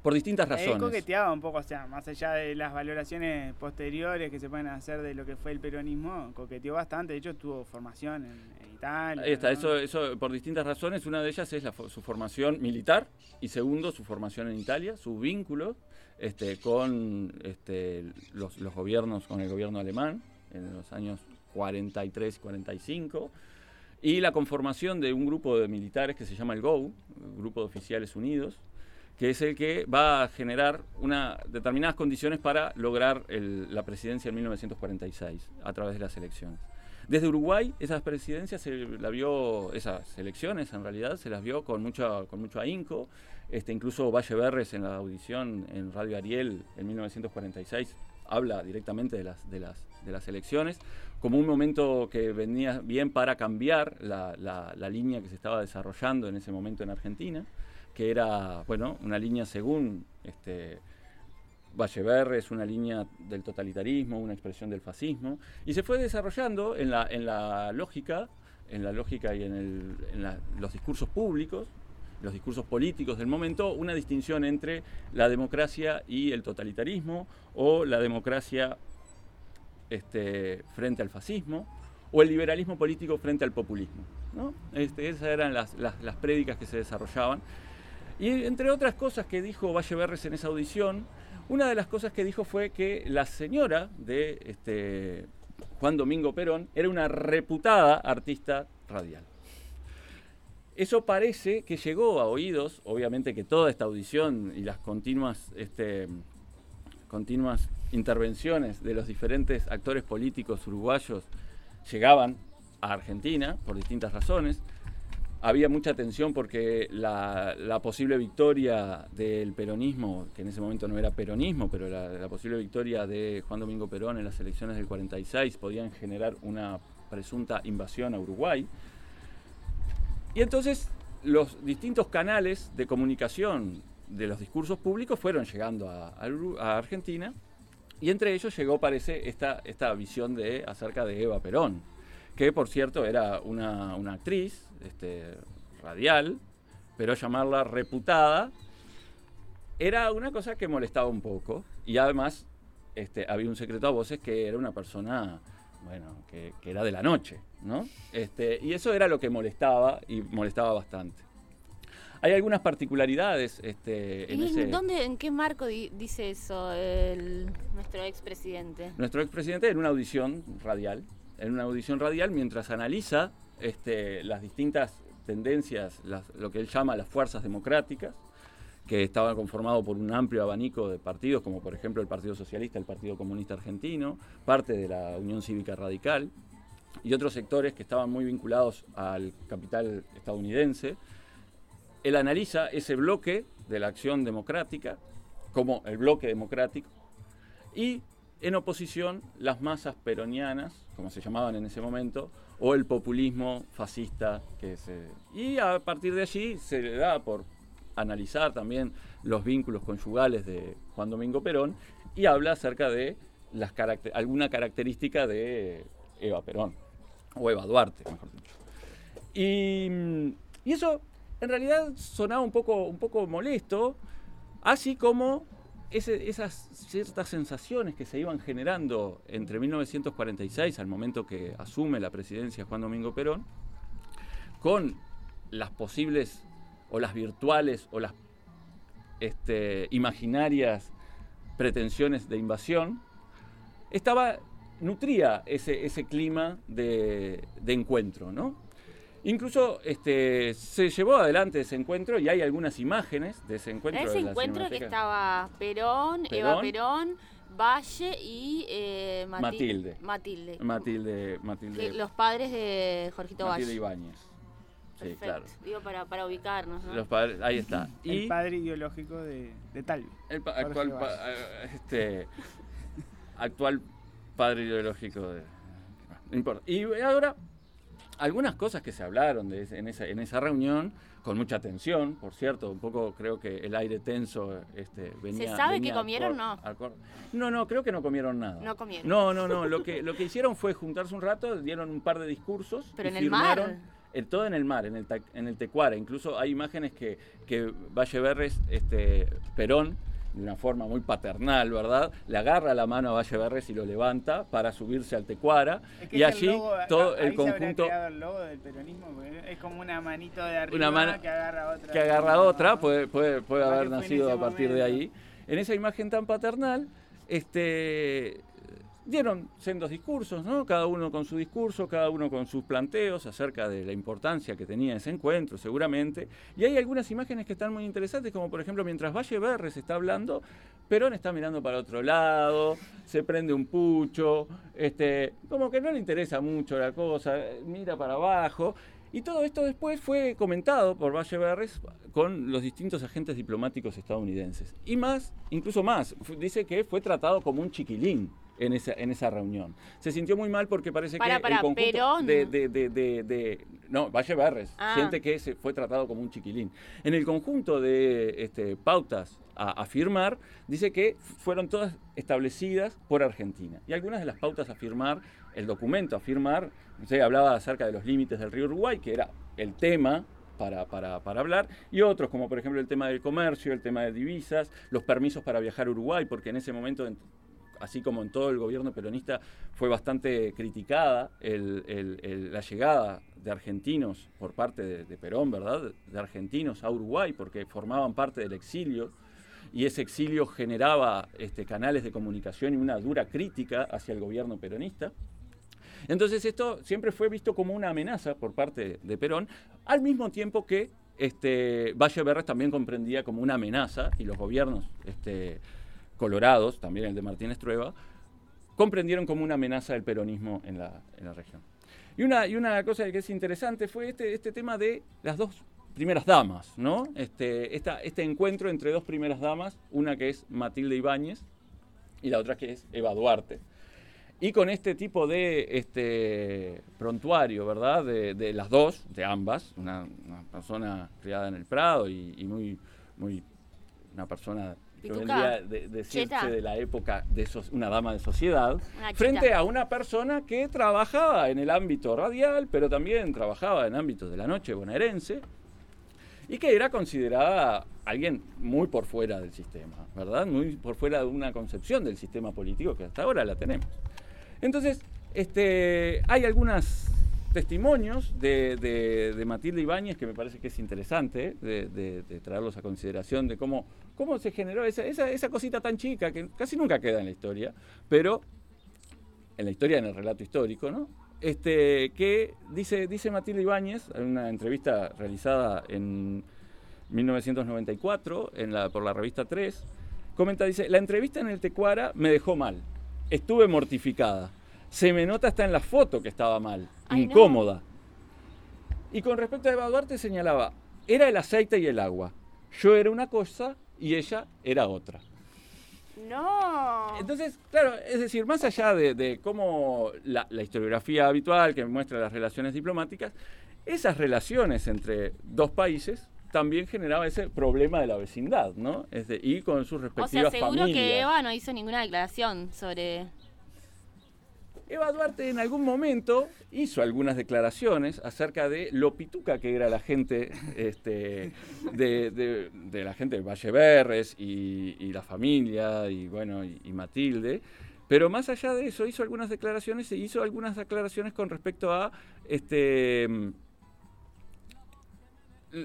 Por distintas Él razones. coqueteaba un poco, o sea, más allá de las valoraciones posteriores que se pueden hacer de lo que fue el peronismo, coqueteó bastante. De hecho, tuvo formación en, en Italia. Ahí está, ¿no? eso, eso por distintas razones. Una de ellas es la su formación militar y segundo, su formación en Italia, su vínculo este, con este, los, los gobiernos, con el gobierno alemán en los años 43 y 45 y la conformación de un grupo de militares que se llama el GO, el Grupo de Oficiales Unidos, que es el que va a generar una, determinadas condiciones para lograr la presidencia en 1946 a través de las elecciones. Desde Uruguay, esas presidencias se la vio, esas elecciones en realidad, se las vio con mucho, con mucho ahínco. Este, incluso Valle Berres en la audición en Radio Ariel en 1946 habla directamente de las, de las, de las elecciones como un momento que venía bien para cambiar la- la línea que se estaba desarrollando en ese momento en Argentina, que era, bueno, una línea según este, Valleverre es una línea del totalitarismo, una expresión del fascismo, y se fue desarrollando en la, en la lógica, en la lógica y en, el- en la- los discursos públicos, los discursos políticos del momento, una distinción entre la democracia y el totalitarismo, o la democracia este, frente al fascismo, o el liberalismo político frente al populismo. ¿no? Este, esas eran las, las, las prédicas que se desarrollaban. Y entre otras cosas que dijo Valle Berres en esa audición, una de las cosas que dijo fue que la señora de este, Juan Domingo Perón era una reputada artista radial. Eso parece que llegó a oídos, obviamente que toda esta audición y las continuas, este, continuas intervenciones de los diferentes actores políticos uruguayos llegaban a Argentina por distintas razones había mucha tensión porque la, la posible victoria del peronismo, que en ese momento no era peronismo, pero la, la posible victoria de Juan Domingo Perón en las elecciones del 46 podían generar una presunta invasión a Uruguay. Y entonces los distintos canales de comunicación de los discursos públicos fueron llegando a, a Argentina y entre ellos llegó, parece, esta, esta visión de, acerca de Eva Perón, que por cierto era una, una actriz este, radial, pero llamarla reputada era una cosa que molestaba un poco. Y además este, había un secreto a voces que era una persona, bueno, que, que era de la noche, ¿no? Este, y eso era lo que molestaba y molestaba bastante. Hay algunas particularidades este, en ¿Y ese... ¿Dónde, en qué marco di- dice eso el, nuestro expresidente? Nuestro expresidente en una audición radial, en una audición radial mientras analiza este, las distintas tendencias, lo que él llama las fuerzas democráticas, que estaban conformados por un amplio abanico de partidos, como por ejemplo el Partido Socialista, el Partido Comunista Argentino, parte de la Unión Cívica Radical y otros sectores que estaban muy vinculados al capital estadounidense. Él analiza ese bloque de la acción democrática como el bloque democrático y en oposición las masas peronianas, como se llamaban en ese momento, o el populismo fascista que se y a partir de allí se le da por analizar también los vínculos conyugales de Juan Domingo Perón y habla acerca de las alguna característica de Eva Perón o Eva Duarte, mejor dicho. Y, y eso en realidad sonaba un poco, un poco molesto, así como esas ciertas sensaciones que se iban generando entre 1946, al momento que asume la presidencia Juan Domingo Perón, con las posibles o las virtuales o las este, imaginarias pretensiones de invasión, estaba, nutría ese, ese clima de, de encuentro, ¿no? Incluso este, se llevó adelante ese encuentro y hay algunas imágenes de ese encuentro. Ese encuentro que estaba Perón, Eva Perón. Valle y eh, Mati- Matilde. Matilde. Matilde, Matilde, los padres de Jorgito Matilde Valle. Ibáñez. Sí, Perfecto. claro. Digo, para, para ubicarnos, ¿no? Los padres, ahí está. El padre ideológico de, de Talvi. el pa- actual, pa- eh, este, actual padre ideológico de... No importa. Y ahora, algunas cosas que se hablaron de en, esa, en esa reunión, con mucha tensión, por cierto, un poco creo que el aire tenso este, venía... sabe venía qué comieron, acor- no? No, no, creo que no comieron nada. No comieron. No, no, no. Lo que, lo que hicieron fue juntarse un rato, dieron un par de discursos. Pero y en el mar. firmaron- en todo en el mar, en el, en el Tecuara. Incluso hay imágenes que, que Valle Berres, este, Perón, de una forma muy paternal, ¿verdad? Le agarra la mano a Valle Berres y lo levanta para subirse al Tecuara. Es que y el allí logo, todo ahí el se conjunto creado el logo del peronismo, es como una manito de arriba Una mano que agarra otra. que agarra otra, puede, puede, puede haber nacido a partir de ahí. En esa imagen tan paternal, este, dieron sendos discursos, ¿no? Cada uno con su discurso, cada uno con sus planteos acerca de la importancia que tenía ese encuentro, seguramente. Y hay algunas imágenes que están muy interesantes, como por ejemplo, mientras Valle Berres está hablando, Perón está mirando para otro lado, se prende un pucho, este, como que no le interesa mucho la cosa, mira para abajo. Y todo esto después fue comentado por Valle Berres con los distintos agentes diplomáticos estadounidenses. Y más, incluso más, dice que fue tratado como un chiquilín en esa, en esa reunión. Se sintió muy mal porque parece Para, que para, el conjunto Perón. de, de- de- de- No, Valle Berres Ah. siente que se fue tratado como un chiquilín. En el conjunto de este, pautas a, a firmar, dice que fueron todas establecidas por Argentina. Y algunas de las pautas a firmar, el documento a firmar, sé, hablaba acerca de los límites del río Uruguay, que era el tema para, para- para hablar, y otros, como por ejemplo el tema del comercio, el tema de divisas, los permisos para viajar a Uruguay, porque en ese momento, en- así como en todo el gobierno peronista, fue bastante criticada la llegada de argentinos por parte de, de Perón, ¿verdad? De argentinos a Uruguay, porque formaban parte del exilio y ese exilio generaba este, canales de comunicación y una dura crítica hacia el gobierno peronista. Entonces esto siempre fue visto como una amenaza por parte de Perón, al mismo tiempo que este, Valle Berres también comprendía como una amenaza, y los gobiernos este, colorados, también el de Martínez Trueba, comprendieron como una amenaza el peronismo en la, región. Y una, y una cosa que es interesante fue este, este tema de las dos primeras damas, ¿no? Este, este encuentro entre dos primeras damas, una que es Matilde Ibáñez y la otra que es Eva Duarte. Y con este tipo de este, prontuario, ¿verdad? De, las dos, de ambas, una, persona criada en el Prado y, y muy, muy, una persona Pituca. de, decirse Cheta. de la época de so- una dama de sociedad, Una frente a una persona que trabajaba en el ámbito radial, pero también trabajaba en ámbitos de la noche bonaerense, y que era considerada alguien muy por fuera del sistema, ¿verdad? Muy por fuera de una concepción del sistema político que hasta ahora la tenemos. Entonces, este, hay algunos testimonios de, de- de Matilde Ibáñez que me parece que es interesante de, traerlos a consideración de cómo, cómo se generó esa, esa, esa cosita tan chica que casi nunca queda en la historia, pero en la historia, en el relato histórico, ¿no? Este, que dice, dice Matilde Ibáñez, en una entrevista realizada en 1994 en la, por la revista 3, comenta, dice, la entrevista en el Tecuara me dejó mal, estuve mortificada, se me nota hasta en la foto que estaba mal, Ay, no. incómoda. Y con respecto a Eva Duarte señalaba, era el aceite y el agua, yo era una cosa y ella era otra. No. Entonces, claro, es decir, más allá de, de cómo la, la historiografía habitual que muestra las relaciones diplomáticas, esas relaciones entre dos países también generaba ese problema de la vecindad, ¿no? Es de- y con sus o sea, respectivas seguro familias. que Eva no hizo ninguna declaración sobre. Eva Duarte en algún momento hizo algunas declaraciones acerca de lo pituca que era la gente este, de, la gente de Valle Berres y, y la familia y bueno y, y Matilde. Pero más allá de eso, hizo algunas declaraciones e hizo algunas declaraciones con respecto a este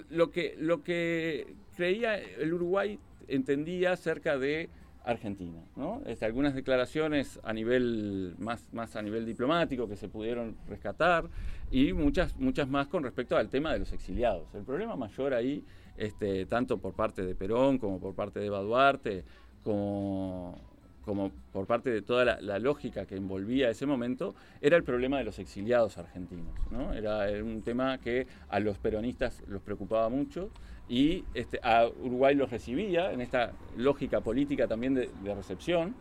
lo que, lo que creía el Uruguay entendía acerca de Argentina, ¿no? Este, algunas declaraciones a nivel más, a nivel diplomático que se pudieron rescatar y muchas, muchas más con respecto al tema de los exiliados. El problema mayor ahí, este, tanto por parte de Perón como por parte de Eva Duarte, como, por parte de toda la, lógica que envolvía ese momento, era el problema de los exiliados argentinos. ¿no? Era un tema que a los peronistas los preocupaba mucho y este, a Uruguay los recibía en esta lógica política también de, recepción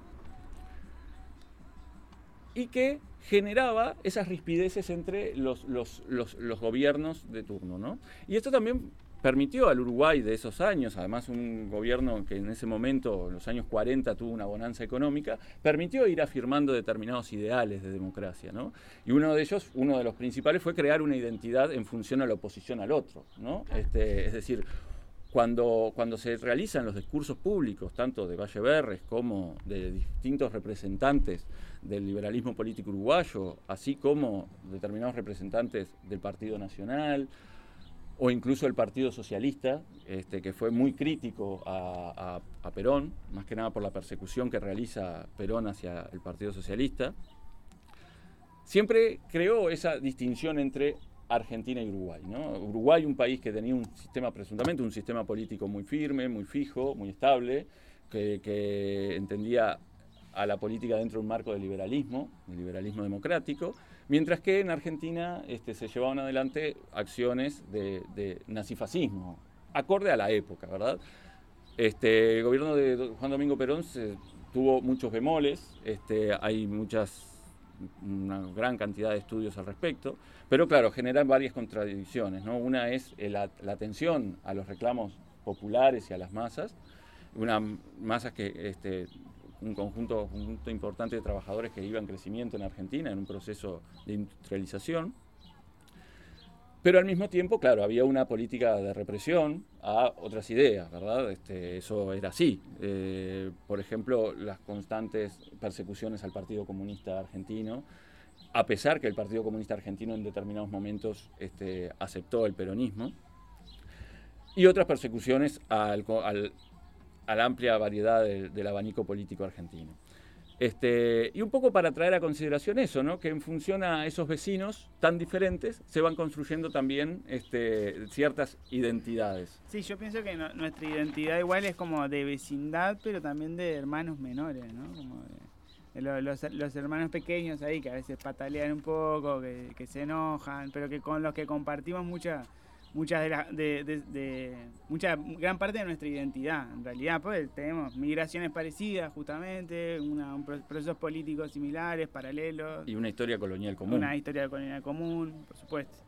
y que generaba esas rispideces entre los, los- los- los gobiernos de turno. ¿no? Y esto también permitió al Uruguay de esos años, además un gobierno que en ese momento, en los años 40, tuvo una bonanza económica, permitió ir afirmando determinados ideales de democracia. ¿no? Y uno de ellos, uno de los principales, fue crear una identidad en función a la oposición al otro. ¿no? Este, es decir, cuando, cuando se realizan los discursos públicos, tanto de Valle Berres como de distintos representantes del liberalismo político uruguayo, así como determinados representantes del Partido Nacional o incluso el Partido Socialista, este, que fue muy crítico a, Perón, más que nada por la persecución que realiza Perón hacia el Partido Socialista, siempre creó esa distinción entre Argentina y Uruguay. ¿no? Uruguay, un país que tenía un sistema, presuntamente, un sistema político muy firme, muy fijo, muy estable, que, que entendía a la política dentro de un marco de liberalismo, de liberalismo democrático, mientras que en Argentina este, se llevaban adelante acciones de, nazifascismo, acorde a la época, ¿verdad? Este, el gobierno de Juan Domingo Perón tuvo muchos bemoles, este, hay muchas, una gran cantidad de estudios al respecto, pero claro, generan varias contradicciones. ¿no? Una es la, la atención a los reclamos populares y a las masas, una masas que este, un conjunto, un conjunto importante de trabajadores que iba en crecimiento en Argentina en un proceso de industrialización. Pero al mismo tiempo, claro, había una política de represión a otras ideas, ¿verdad? Este, eso era así. Eh, por ejemplo, las constantes persecuciones al Partido Comunista Argentino, a pesar que el Partido Comunista Argentino en determinados momentos este, aceptó el peronismo, y otras persecuciones al- a la amplia variedad del- abanico político argentino. Este, y un poco para traer a consideración eso, ¿no? que en función a esos vecinos tan diferentes se van construyendo también este, ciertas identidades. Sí, yo pienso que no- nuestra identidad igual es como de vecindad, pero también de hermanos menores, ¿no? Como de, de lo- los, los hermanos pequeños ahí que a veces patalean un poco, que, que se enojan, pero que con los que compartimos mucha, muchas de las, de, de- de- mucha gran parte de nuestra identidad. En realidad, pues tenemos migraciones parecidas, justamente, una, un pro- procesos políticos similares, paralelos Y una historia colonial común. una historia colonial común, por supuesto.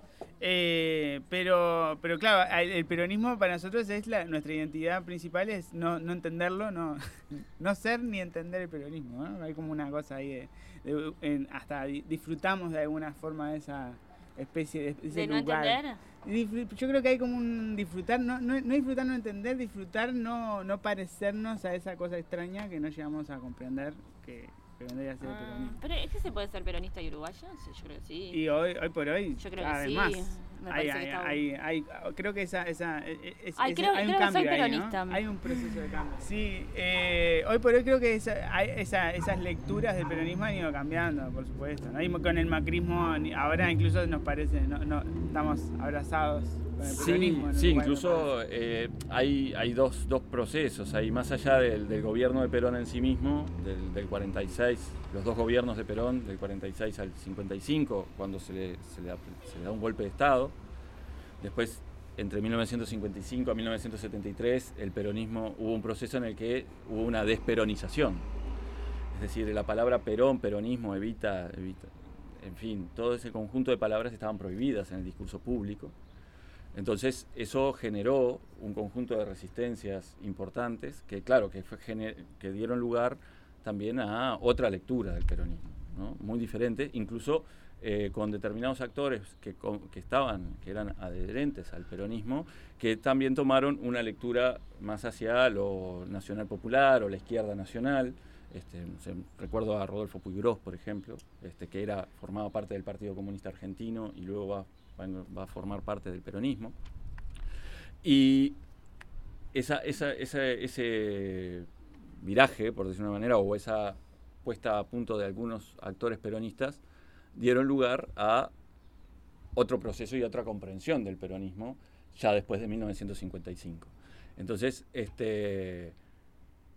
Eh, pero, pero claro, el, el peronismo para nosotros es la, nuestra identidad principal es no, no entenderlo, no, no ser ni entender el peronismo. ¿no? Hay como una cosa ahí de, de- en- hasta di- disfrutamos de alguna forma de esa especie de, ese ¿De no lugar. entender? Yo creo que hay como un disfrutar, no, no, no disfrutar, no entender, disfrutar, no, no parecernos a esa cosa extraña que no llegamos a comprender que, que vendría a ser el Ah, peronismo. pero es que se puede ser peronista y uruguayo, sí, yo creo que sí. Y hoy, hoy por hoy, Yo creo que cada vez sí, más. Me Hay, parece hay, que está hay, hay- creo que esa, esa es- ese- creo- hay un creo que soy cambio ahí, ¿no? peronista. Hay un proceso de cambio. Sí, eh, hoy por hoy creo que esa- hay esa- esas lecturas del peronismo han ido cambiando, por supuesto. ¿no? Y con el macrismo, ahora incluso nos parece, no, no, estamos abrazados Sí, sí, incluso eh, hay, hay dos, dos procesos, hay más allá del, del gobierno de Perón en sí mismo, del, del 46, los dos gobiernos de Perón, del 46 al 55, cuando se le, se le da, se le da un golpe de Estado, después entre 1955 a 1973 el peronismo hubo un proceso en el que hubo una desperonización, es decir, la palabra Perón, peronismo, evita, evita, en fin, todo ese conjunto de palabras estaban prohibidas en el discurso público. Entonces eso generó un conjunto de resistencias importantes que, claro, que, dieron lugar también a otra lectura del peronismo. muy diferentes, incluso eh, con determinados actores que, estaban, que eran adherentes al peronismo, que también tomaron una lectura más hacia lo nacional popular o la izquierda nacional. Este, recuerdo a Rodolfo Puigros, por ejemplo, este, que era formaba parte del Partido Comunista Argentino y luego va, va- a formar parte del peronismo. Y esa, esa- esa- ese viraje, por decirlo de una manera, o esa puesta a punto de algunos actores peronistas, dieron lugar a otro proceso y otra comprensión del peronismo ya después de 1955. Entonces, este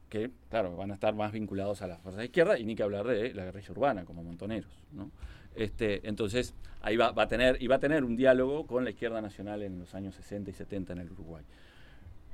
que, claro, van a estar más vinculados a las fuerzas de izquierda y ni que hablar de la guerrilla urbana como montoneros, ¿no? Este, entonces, ahí va, va a tener, y va a tener un diálogo con la izquierda nacional en los años 60 y 70 en el Uruguay.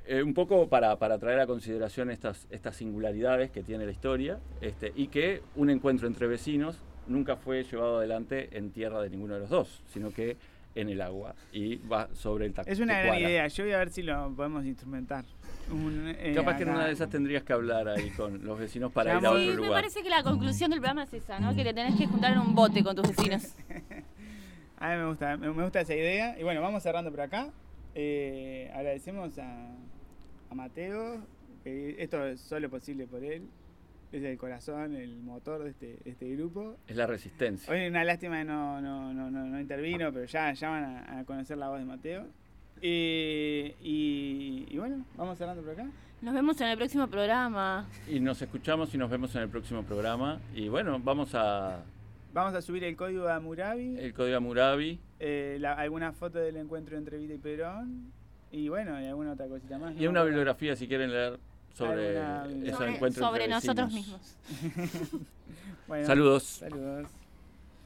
Eh, un poco para, para traer a consideración estas, estas singularidades que tiene la historia este, y que un encuentro entre vecinos nunca fue llevado adelante en tierra de ninguno de los dos, sino que en el agua y va sobre el tac- Es una gran idea. Yo voy a ver si lo podemos instrumentar. Un, eh, Capaz que en una de esas tendrías que hablar ahí con los vecinos para ir a otro Sí, me lugar. parece que la conclusión del programa es esa, ¿no? Que te tenés que juntar en un bote con tus vecinos. A mí me gusta, me me gusta esa idea. Y bueno, vamos cerrando por acá. Eh, agradecemos a, a Mateo. que esto es solo posible por él. Es el corazón, el motor de este, de este grupo. Es la resistencia. Hoy una lástima que no, no, no, no, no intervino, pero ya, ya van a, a conocer la voz de Mateo. Eh, y, y bueno, vamos cerrando por acá. Nos vemos en el próximo programa. Y nos escuchamos y nos vemos en el próximo programa. Y bueno, vamos a Vamos a subir el código a Murabi, el código Hammurabi eh, la- alguna foto del encuentro entre Vita y Perón. Y bueno, y alguna otra cosita más. y ¿no? una bibliografía si quieren leer sobre Alguna esos Sobre, encuentros sobre entre nosotros vecinos. mismos. Bueno, Saludos. Saludos.